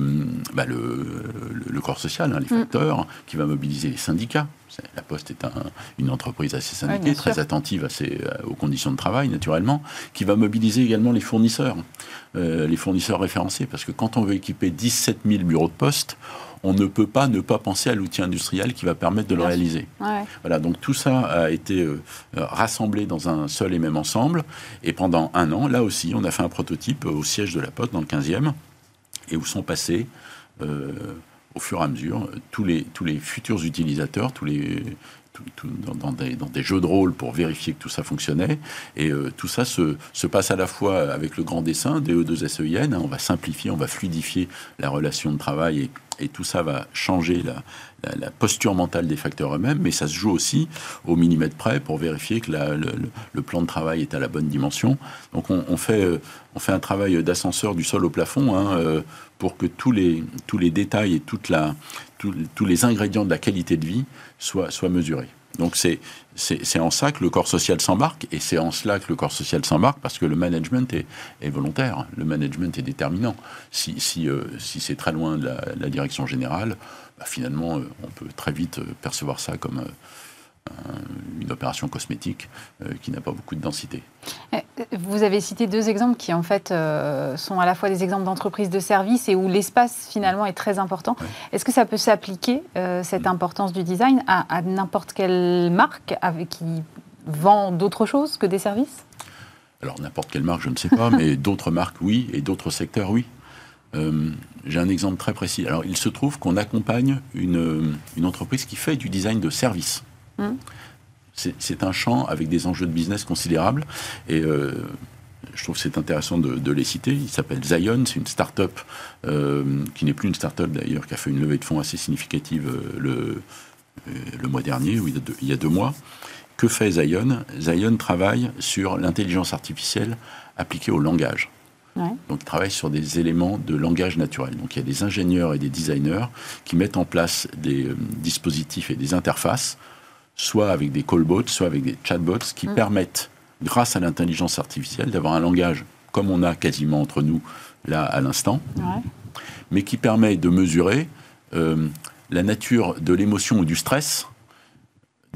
bah, le, corps social, hein, les mm. facteurs, qui va mobiliser les syndicats. La Poste est une entreprise assez syndiquée, très attentive à ses, aux conditions de travail, naturellement, qui va mobiliser également les fournisseurs, euh, les fournisseurs référencés, parce que quand on veut équiper 17 000 bureaux de poste, on ne peut pas ne pas penser à l'outil industriel qui va permettre de le réaliser. Voilà, donc tout ça a été euh, rassemblé dans un seul et même ensemble. Et pendant un an, là aussi, on a fait un prototype au siège de la Poste, dans le 15e, et où sont passés, euh, au fur et à mesure, tous les, tous les futurs utilisateurs, tous les, dans, des, jeux de rôle pour vérifier que tout ça fonctionnait. Et euh, tout ça se, passe à la fois avec le grand dessin, DE2SEIN, hein, on va simplifier, on va fluidifier la relation de travail et, tout ça va changer la, posture mentale des facteurs eux-mêmes, mais ça se joue aussi au millimètre près pour vérifier que le, plan de travail est à la bonne dimension. Donc on, fait, euh, fait un travail d'ascenseur du sol au plafond hein, euh, pour que tous les, tous les détails et toute tous les ingrédients de la qualité de vie soient, soient mesurés. Donc c'est en ça que le corps social s'embarque, et c'est en cela que le corps social s'embarque, parce que le management est, est, volontaire, le management est déterminant. Si, si, euh, si c'est très loin de la, direction générale, bah, finalement, euh, on peut très vite euh, percevoir ça comme une opération cosmétique qui n'a pas beaucoup de densité. Vous avez cité deux exemples qui en fait sont à la fois des exemples d'entreprises de services et où l'espace finalement est très important. Est-ce que ça peut s'appliquer, cette importance du design, à, n'importe quelle marque avec, qui vend d'autres choses que des services? Alors n'importe quelle marque, je ne sais pas, mais d'autres marques oui, et d'autres secteurs oui. Euh, j'ai un exemple très précis. Alors, il se trouve qu'on accompagne une, une, entreprise qui fait du design de service. Hmm. C'est un champ avec des enjeux de business considérables. Et euh, je trouve que c'est intéressant de, les citer. Il s'appelle Zion, c'est une start-up euh, qui n'est plus une start-up d'ailleurs, qui a fait une levée de fonds assez significative le, le mois dernier, ou il y, a deux, il y a deux mois. Que fait Zion? Zion travaille sur l'intelligence artificielle appliquée au langage. Donc, ils travaillent sur des éléments de langage naturel. Donc, il y a des ingénieurs et des designers qui mettent en place des euh, dispositifs et des interfaces, soit avec des callbots, soit avec des chatbots, qui mm. permettent, grâce à l'intelligence artificielle, d'avoir un langage comme on a quasiment entre nous là à l'instant, mais qui permet de mesurer euh, la nature de l'émotion ou du stress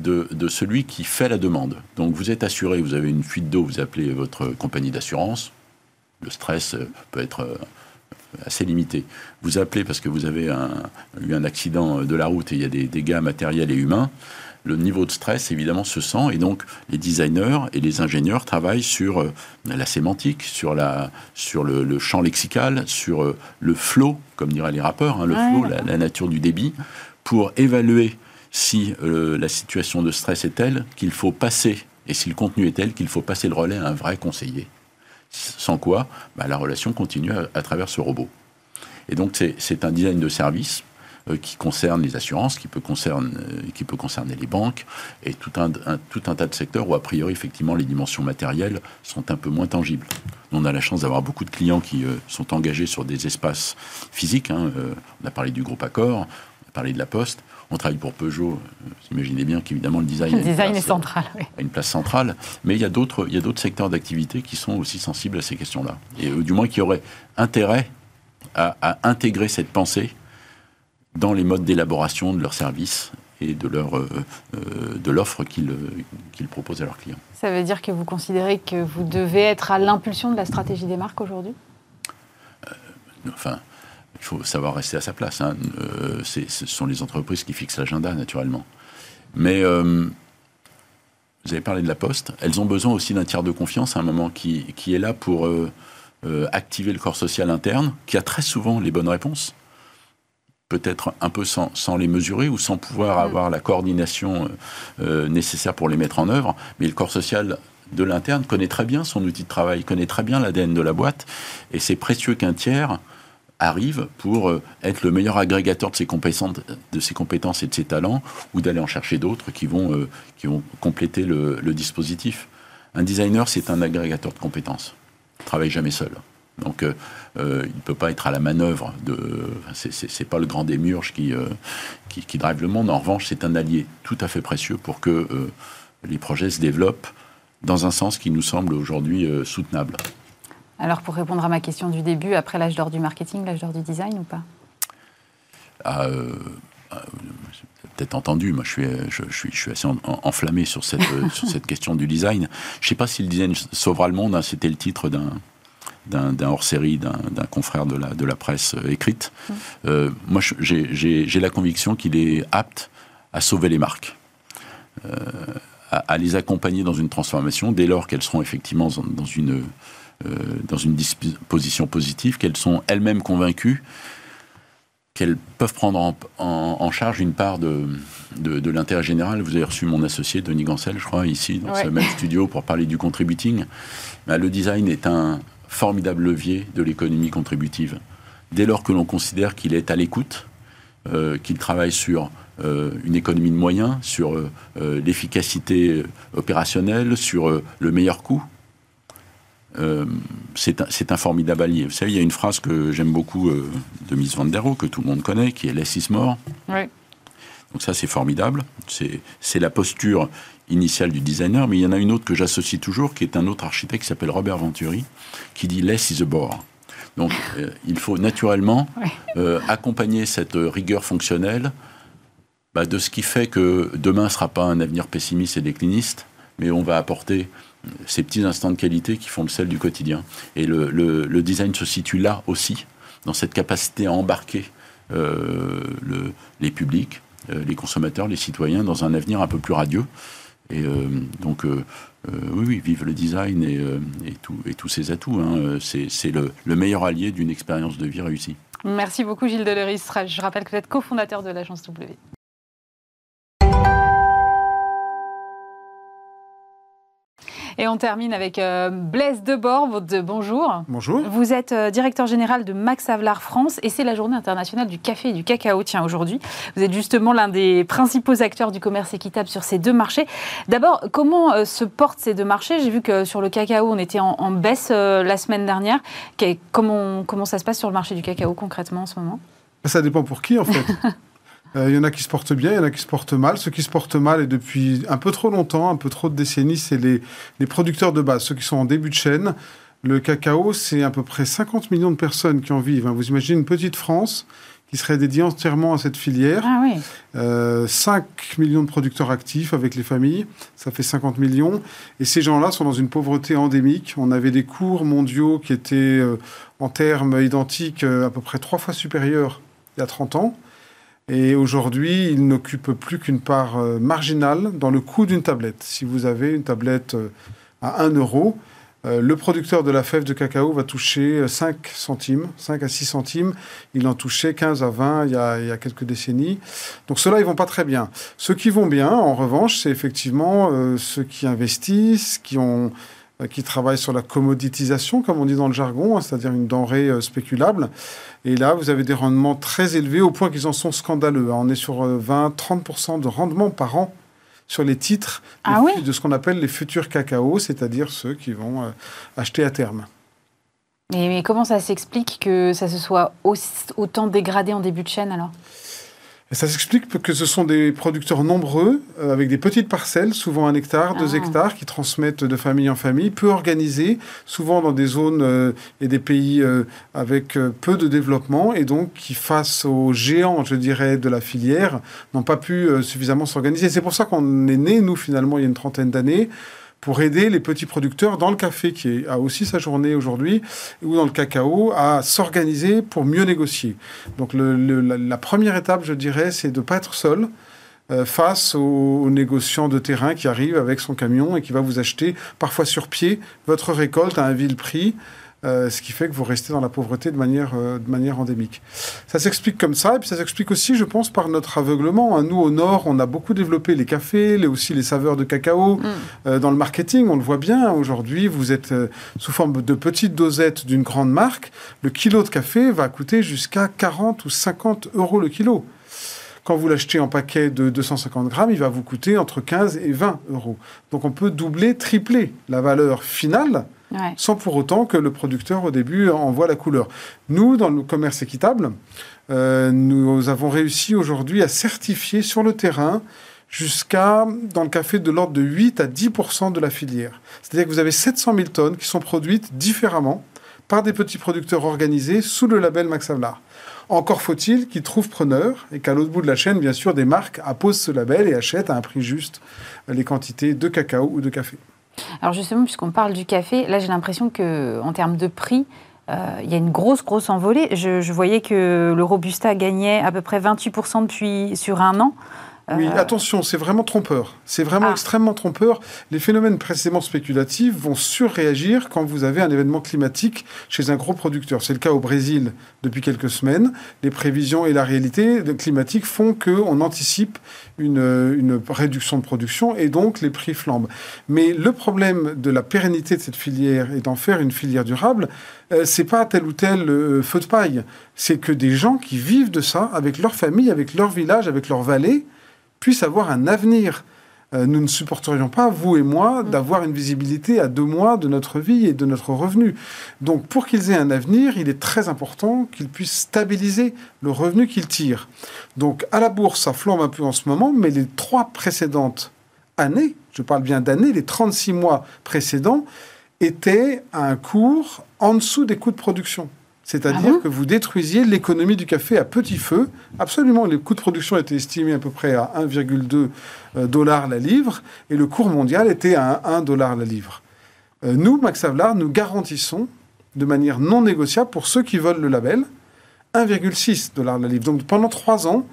de, de, celui qui fait la demande. Donc vous êtes assuré, vous avez une fuite d'eau, vous appelez votre compagnie d'assurance, le stress euh, peut être euh, assez limité. Vous appelez parce que vous avez eu un accident de la route et il y a des dégâts matériels et humains. Le niveau de stress, évidemment, se sent. Et donc, les designers et les ingénieurs travaillent sur euh, la sémantique, sur, la, sur le, champ lexical, sur le flow, comme diraient les rappeurs, hein, le flow, la, nature du débit, pour évaluer si la situation de stress est telle qu'il faut passer, et si le contenu est tel qu'il faut passer le relais à un vrai conseiller. Sans quoi, bah, la relation continue à, travers ce robot. Et donc, c'est un design de service euh, qui concerne les assurances, qui peut, concerne, euh, qui peut concerner les banques, et tout un, tout un tas de secteurs où, a priori, effectivement, les dimensions matérielles sont un peu moins tangibles. On a la chance d'avoir beaucoup de clients qui euh, sont engagés sur des espaces physiques. Hein, on a parlé du groupe Accor, on a parlé de la Poste. On travaille pour Peugeot. Vous imaginez bien qu'évidemment le design, le design est central. A une place centrale. Mais il y a d'autres, il y a d'autres secteurs d'activité qui sont aussi sensibles à ces questions-là. Et euh, du moins qui auraient intérêt à, intégrer cette pensée dans les modes d'élaboration de leurs services et de, leur, euh, euh, de l'offre qu'ils, qu'ils proposent à leurs clients. Ça veut dire que vous considérez que vous devez être à l'impulsion de la stratégie des marques aujourd'hui? Enfin, il faut savoir rester à sa place. Hein. Euh, ce sont les entreprises qui fixent l'agenda, naturellement. Mais euh, vous avez parlé de la Poste. Elles ont besoin aussi d'un tiers de confiance à un moment qui, qui est là pour euh, activer le corps social interne, qui a très souvent les bonnes réponses. Peut-être un peu sans, sans, les mesurer ou sans pouvoir mm. avoir la coordination nécessaire pour les mettre en œuvre. Mais le corps social de l'interne connaît très bien son outil de travail, connaît très bien l'ADN de la boîte. Et c'est précieux qu'un tiers arrive pour euh, être le meilleur agrégateur de ses compétences, de ses compétences et de ses talents, ou d'aller en chercher d'autres qui vont, euh, qui vont compléter le, dispositif. Un designer, c'est un agrégateur de compétences. Il travaille jamais seul. Donc, euh, il ne peut pas être à la manœuvre de. C'est pas le grand démurge qui, qui, qui, drive le monde. En revanche, c'est un allié tout à fait précieux pour que les projets se développent dans un sens qui nous semble aujourd'hui soutenable. Alors pour répondre à ma question du début, après l'âge d'or du marketing, l'âge d'or du design ou pas? Ah, euh, ah, Peut-être entendu, moi je suis, je, suis, je suis assez enflammé sur cette, sur cette question du design. Je ne sais pas si le design sauvera le monde, hein, c'était le titre d'un d'un hors-série, d'un confrère de la, de la presse euh, écrite. Mmh. Euh, moi, j'ai la conviction qu'il est apte à sauver les marques, à, à, les accompagner dans une transformation dès lors qu'elles seront effectivement dans une euh, dans une disposition positive, qu'elles sont elles-mêmes convaincues qu'elles peuvent prendre en, charge une part de, de, l'intérêt général. Vous avez reçu mon associé, Denis Gancel, je crois, ici, dans ce même studio, pour parler du contributing. Bah, le design est un formidable levier de l'économie contributive. Dès lors que l'on considère qu'il est à l'écoute, euh, qu'il travaille sur euh, une économie de moyens, sur l'efficacité opérationnelle, sur le meilleur coût, euh, c'est un, formidable allié. Vous savez, il y a une phrase que j'aime beaucoup euh, de Miss Van der Rohe, que tout le monde connaît, qui est Less is more. Donc ça, c'est formidable. C'est la posture initiale du designer, mais il y en a une autre que j'associe toujours, qui est un autre architecte qui s'appelle Robert Venturi, qui dit Less is a bore. Donc euh, il faut naturellement accompagner cette rigueur fonctionnelle bah, De ce qui fait que demain ne sera pas un avenir pessimiste et décliniste, mais on va apporter ces petits instants de qualité qui font le sel du quotidien. Et le, design se situe là aussi, dans cette capacité à embarquer euh, les publics, euh, les consommateurs, les citoyens dans un avenir un peu plus radieux. Et euh, donc, oui, oui, vive le design et, et, tous ses atouts. Hein. C'est le, meilleur allié d'une expérience de vie réussie. Merci beaucoup Gilles Deleris. Je rappelle que vous êtes cofondateur de l'agence W. Et on termine avec euh, Blaise Debord. Bonjour. Bonjour. Vous êtes euh, directeur général de Max Havelaar France et c'est la journée internationale du café et du cacao, tiens, aujourd'hui. Vous êtes justement l'un des principaux acteurs du commerce équitable sur ces deux marchés. D'abord, comment euh, se portent ces deux marchés? J'ai vu que sur le cacao, on était en, baisse la semaine dernière. Comment, comment ça se passe sur le marché du cacao concrètement en ce moment? Ça dépend pour qui, en fait. Euh, il y en a qui se portent bien, il y en a qui se portent mal. Ceux qui se portent mal, et depuis un peu trop longtemps, un peu trop de décennies, c'est les, les producteurs de base, ceux qui sont en début de chaîne. Le cacao, c'est à peu près 50 millions de personnes qui en vivent. Hein. Vous imaginez une petite France qui serait dédiée entièrement à cette filière. Ah oui. euh, 5 millions de producteurs actifs avec les familles, ça fait 50 millions. Et ces gens-là sont dans une pauvreté endémique. On avait des cours mondiaux qui étaient euh, en termes identiques euh, à peu près trois fois supérieurs il y a 30 ans. Et aujourd'hui, il n'occupe plus qu'une part euh, marginale dans le coût d'une tablette. Si vous avez une tablette euh, à 1 euro, euh, le producteur de la fève de cacao va toucher 5 centimes, 5 à 6 centimes. Il en touchait 15 à 20 il y a, quelques décennies. Donc ceux-là, ils vont pas très bien. Ceux qui vont bien, en revanche, c'est effectivement ceux qui investissent, qui ont qui travaillent sur la commoditisation, comme on dit dans le jargon, hein, c'est-à-dire une denrée spéculable. Et là, vous avez des rendements très élevés au point qu'ils en sont scandaleux. Hein. On est sur 20-30% euh, de rendement par an sur les titres ah de ce qu'on appelle les futurs cacao, c'est-à-dire ceux qui vont euh, acheter à terme. Mais, comment ça s'explique que ça se soit autant dégradé en début de chaîne alors? Ça s'explique que ce sont des producteurs nombreux, euh, avec des petites parcelles, souvent un hectare, deux ah. hectares, qui transmettent de famille en famille, peu organisés, souvent dans des zones euh, et des pays euh, avec peu de développement, et donc qui, face aux géants, je dirais, de la filière, n'ont pas pu suffisamment s'organiser. C'est pour ça qu'on est né, nous, finalement, il y a une trentaine d'années, pour aider les petits producteurs dans le café, qui a aussi sa journée aujourd'hui, ou dans le cacao, à s'organiser pour mieux négocier. Donc la, première étape, je dirais, c'est de ne pas être seul euh, face aux, négociants de terrain qui arrivent avec son camion et qui va vous acheter, parfois sur pied, votre récolte à un vil prix. Euh, ce qui fait que vous restez dans la pauvreté de manière, euh, de manière endémique. Ça s'explique comme ça, et puis ça s'explique aussi, je pense, par notre aveuglement. Hein. Nous, au Nord, on a beaucoup développé les cafés, les, aussi les saveurs de cacao. Mm. Euh, dans le marketing, on le voit bien, aujourd'hui, vous êtes sous forme de petites dosettes d'une grande marque. Le kilo de café va coûter jusqu'à 40 ou 50 euros le kilo. Quand vous l'achetez en paquet de 250 grammes, il va vous coûter entre 15 et 20 euros. Donc on peut doubler, tripler la valeur finale sans pour autant que le producteur au début en voit la couleur. Nous, dans le commerce équitable, euh, nous avons réussi aujourd'hui à certifier sur le terrain jusqu'à, dans le café, de l'ordre de 8 à 10% de la filière. C'est-à-dire que vous avez 700 000 tonnes qui sont produites différemment par des petits producteurs organisés sous le label Max. Encore faut-il qu'ils trouvent preneur et qu'à l'autre bout de la chaîne, bien sûr, des marques apposent ce label et achètent à un prix juste les quantités de cacao ou de café. Alors justement, puisqu'on parle du café, là j'ai l'impression que en termes de prix, euh, il y a une grosse, grosse envolée. Je, voyais que le Robusta gagnait à peu près 28% depuis sur un an. Oui, euh, attention, c'est vraiment trompeur. C'est vraiment ah. extrêmement trompeur. Les phénomènes précisément spéculatifs vont surréagir quand vous avez un événement climatique chez un gros producteur. C'est le cas au Brésil depuis quelques semaines. Les prévisions et la réalité climatique font qu'on anticipe une, une, réduction de production et donc les prix flambent. Mais le problème de la pérennité de cette filière et d'en faire une filière durable, euh, c'est pas tel ou tel euh, feu de paille. C'est que des gens qui vivent de ça, avec leur famille, avec leur village, avec leur vallée, puissent avoir un avenir. Euh, nous ne supporterions pas, vous et moi, mm. d'avoir une visibilité à deux mois de notre vie et de notre revenu. Donc pour qu'ils aient un avenir, il est très important qu'ils puissent stabiliser le revenu qu'ils tirent. Donc à la bourse, ça flambe un peu en ce moment, mais les trois précédentes années, je parle bien d'années, les 36 mois précédents, étaient à un cours en dessous des coûts de production. C'est-à-dire que vous détruisiez l'économie du café à petit feu. Absolument, les coûts de production étaient estimés à peu près à 1,2 euh, dollars la livre et le cours mondial était à 1 dollar la livre. Euh, nous, Max Havelaar, nous garantissons de manière non négociable pour ceux qui veulent le label 1,6 dollars la livre. Donc pendant trois ans,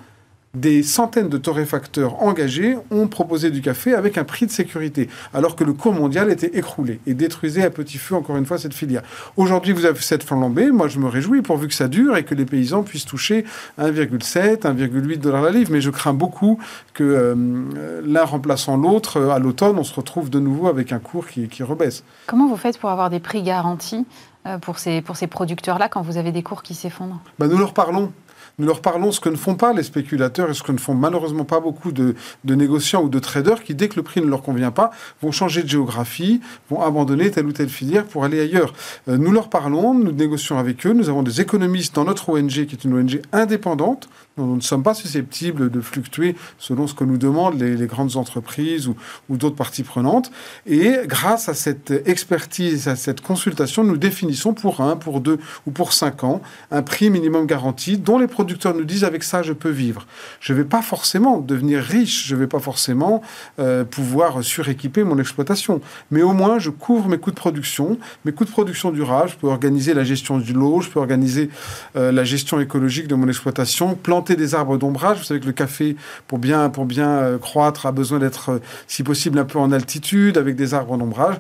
des centaines de torréfacteurs engagés ont proposé du café avec un prix de sécurité, alors que le cours mondial était écroulé et détruisait à petit feu, encore une fois, cette filière. Aujourd'hui, vous avez cette flambée. Moi, je me réjouis pourvu que ça dure et que les paysans puissent toucher 1,7, 1,8 dollars la livre. Mais je crains beaucoup que euh, l'un remplaçant l'autre, euh, à l'automne, on se retrouve de nouveau avec un cours qui, qui rebaisse. Comment vous faites pour avoir des prix garantis euh, pour ces, pour ces producteurs-là quand vous avez des cours qui s'effondrent? Ben, Nous leur parlons. Nous leur parlons ce que ne font pas les spéculateurs et ce que ne font malheureusement pas beaucoup de, négociants ou de traders qui, dès que le prix ne leur convient pas, vont changer de géographie, vont abandonner telle ou telle filière pour aller ailleurs. Euh, nous leur parlons, nous négocions avec eux, nous avons des économistes dans notre ONG qui est une ONG indépendante nous ne sommes pas susceptibles de fluctuer selon ce que nous demandent les, grandes entreprises ou, d'autres parties prenantes. Et grâce à cette expertise, à cette consultation, nous définissons pour un, pour deux ou pour cinq ans un prix minimum garanti dont les nous disent avec ça je peux vivre. Je ne vais pas forcément devenir riche, je ne vais pas forcément euh, pouvoir suréquiper mon exploitation, mais au moins je couvre mes coûts de production, mes coûts de production durables, je peux organiser la gestion du lot, je peux organiser euh, la gestion écologique de mon exploitation, planter des arbres d'ombrage. Vous savez que le café, pour bien, pour bien euh, croître, a besoin d'être, si possible, un peu en altitude, avec des arbres d'ombrage.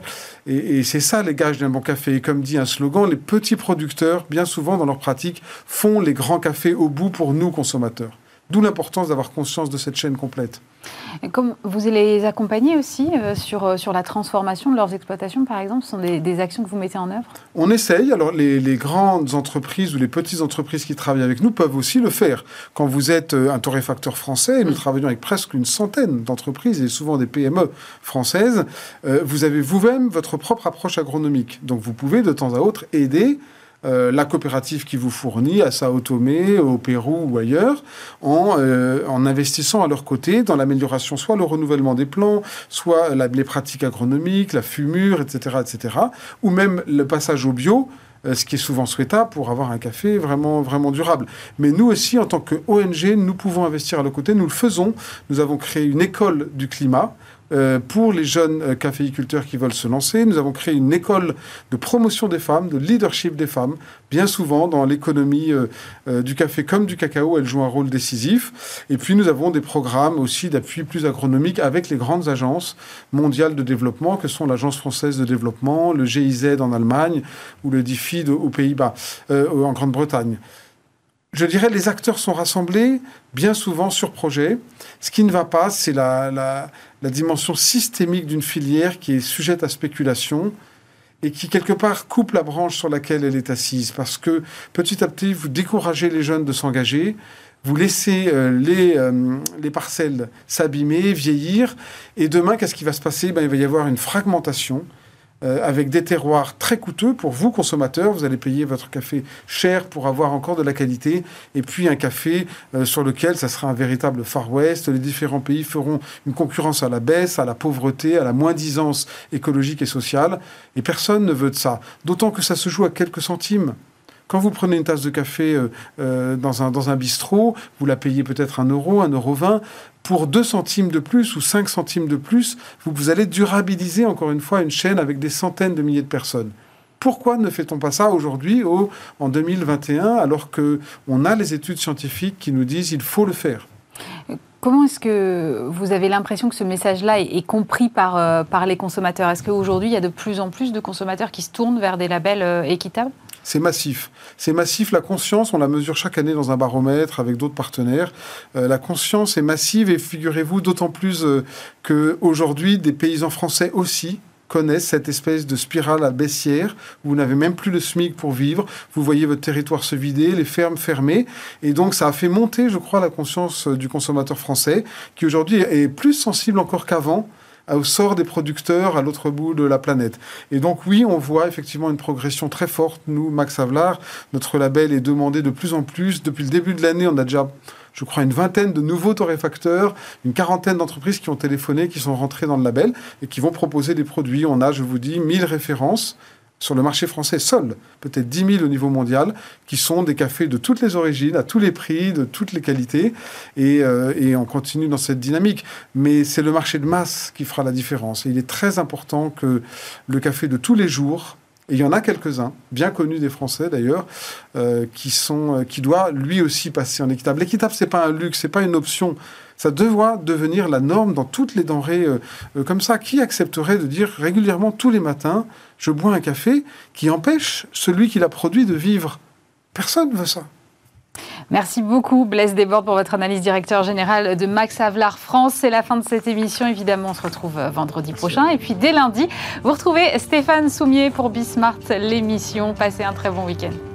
Et, et c'est ça les gages d'un bon café. Et comme dit un slogan, les petits producteurs, bien souvent dans leur pratique, font les grands cafés au bout pour nous, consommateurs. D'où l'importance d'avoir conscience de cette chaîne complète. comme vous les accompagner aussi euh, sur, euh, sur la transformation de leurs exploitations, par exemple, ce sont des, actions que vous mettez en œuvre? On essaye. Alors, les, grandes entreprises ou les petites entreprises qui travaillent avec nous peuvent aussi le faire. Quand vous êtes euh, un torréfacteur français, nous travaillons avec presque une centaine d'entreprises et souvent des PME françaises, vous avez vous-même votre propre approche agronomique. Donc, vous pouvez de temps à autre aider euh, la coopérative qui vous fournit à Sao Tomé, au Pérou ou ailleurs, en, euh, investissant à leur côté dans l'amélioration, soit le renouvellement des plants, soit les pratiques agronomiques, la fumure, etc., etc., ou même le passage au bio euh, ce qui est souvent souhaitable pour avoir un café vraiment, vraiment durable. Mais nous aussi, en tant qu'ONG, nous pouvons investir à leur côté. Nous le faisons. Nous avons créé une école du climat pour les jeunes euh, caféiculteurs qui veulent se lancer. Nous avons créé une école de promotion des femmes, de leadership des femmes. Bien souvent, dans l'économie euh, du café comme du cacao, elles jouent un rôle décisif. Et puis, nous avons des programmes aussi d'appui plus agronomique avec les grandes agences mondiales de développement, que sont l'Agence française de développement, le GIZ en Allemagne ou le DFID aux Pays-Bas, en Grande-Bretagne je dirais, les acteurs sont rassemblés bien souvent sur projet. Ce qui ne va pas, c'est la, la, dimension systémique d'une filière qui est sujette à spéculation et qui, quelque part, coupe la branche sur laquelle elle est assise. Parce que, petit à petit, vous découragez les jeunes de s'engager, vous laissez euh, les, euh, les parcelles s'abîmer, vieillir, et demain, qu'est-ce qui va se passer? Ben, Il va y avoir une fragmentation euh, avec des terroirs très coûteux pour vous, consommateurs. Vous allez payer votre café cher pour avoir encore de la qualité. Et puis un café euh, sur lequel ça sera un véritable Far West. Les différents pays feront une concurrence à la baisse, à la pauvreté, à la moins-disance écologique et sociale. Et personne ne veut de ça. D'autant que ça se joue à quelques centimes. Quand vous prenez une tasse de café euh, dans, un, dans un bistrot, vous la payez peut-être un euro, un euro vingt. Pour 2 centimes de plus ou 5 centimes de plus, vous, allez durabiliser encore une fois une chaîne avec des centaines de milliers de personnes. Pourquoi ne fait-on pas ça aujourd'hui, en 2021, alors qu'on a les études scientifiques qui nous disent qu'il faut le faire? Comment est-ce que vous avez l'impression que ce message-là est, compris par, euh, par les consommateurs? Est-ce qu'aujourd'hui, il y a de plus en plus de consommateurs qui se tournent vers des labels équitables? C'est massif. C'est massif. La conscience, on la mesure chaque année dans un baromètre avec d'autres partenaires. Euh, la conscience est massive et figurez-vous d'autant plus euh, qu'aujourd'hui, des paysans français aussi connaissent cette espèce de spirale à baissière vous n'avez même plus le SMIC pour vivre. Vous voyez votre territoire se vider, les fermes fermées. Et donc, ça a fait monter, je crois, la conscience euh, du consommateur français qui aujourd'hui est plus sensible encore qu'avant au sort des producteurs à l'autre bout de la planète. Et donc oui, on voit effectivement une progression très forte. Nous, Max Havelaar, notre label est demandé de plus en plus. Depuis le début de l'année, on a déjà je crois, une vingtaine de nouveaux torréfacteurs, une quarantaine d'entreprises qui ont téléphoné, qui sont rentrées dans le label et qui vont proposer des produits. On a, je vous dis, 1000 références sur le marché français seul, peut-être 10 000 au niveau mondial, qui sont des cafés de toutes les origines, à tous les prix, de toutes les qualités, et, euh, et on continue dans cette dynamique. Mais c'est le marché de masse qui fera la différence. Et il est très important que le café de tous les jours, et il y en a quelques-uns, bien connus des Français d'ailleurs, euh, qui sont, euh, qui doit lui aussi passer en équitable. L'équitable, c'est pas un luxe, c'est pas une option. Ça doit devenir la norme dans toutes les denrées euh, comme ça. Qui accepterait de dire régulièrement tous les matins, je bois un café qui empêche celui qui l'a produit de vivre? Personne ne veut ça. Merci beaucoup, Blaise Desbordes, pour votre analyse directeur général de Max Avelar France. C'est la fin de cette émission. Évidemment, on se retrouve euh, vendredi prochain. Et puis, dès lundi, vous retrouvez Stéphane Soumier pour Bismart, l'émission. Passez un très bon week-end.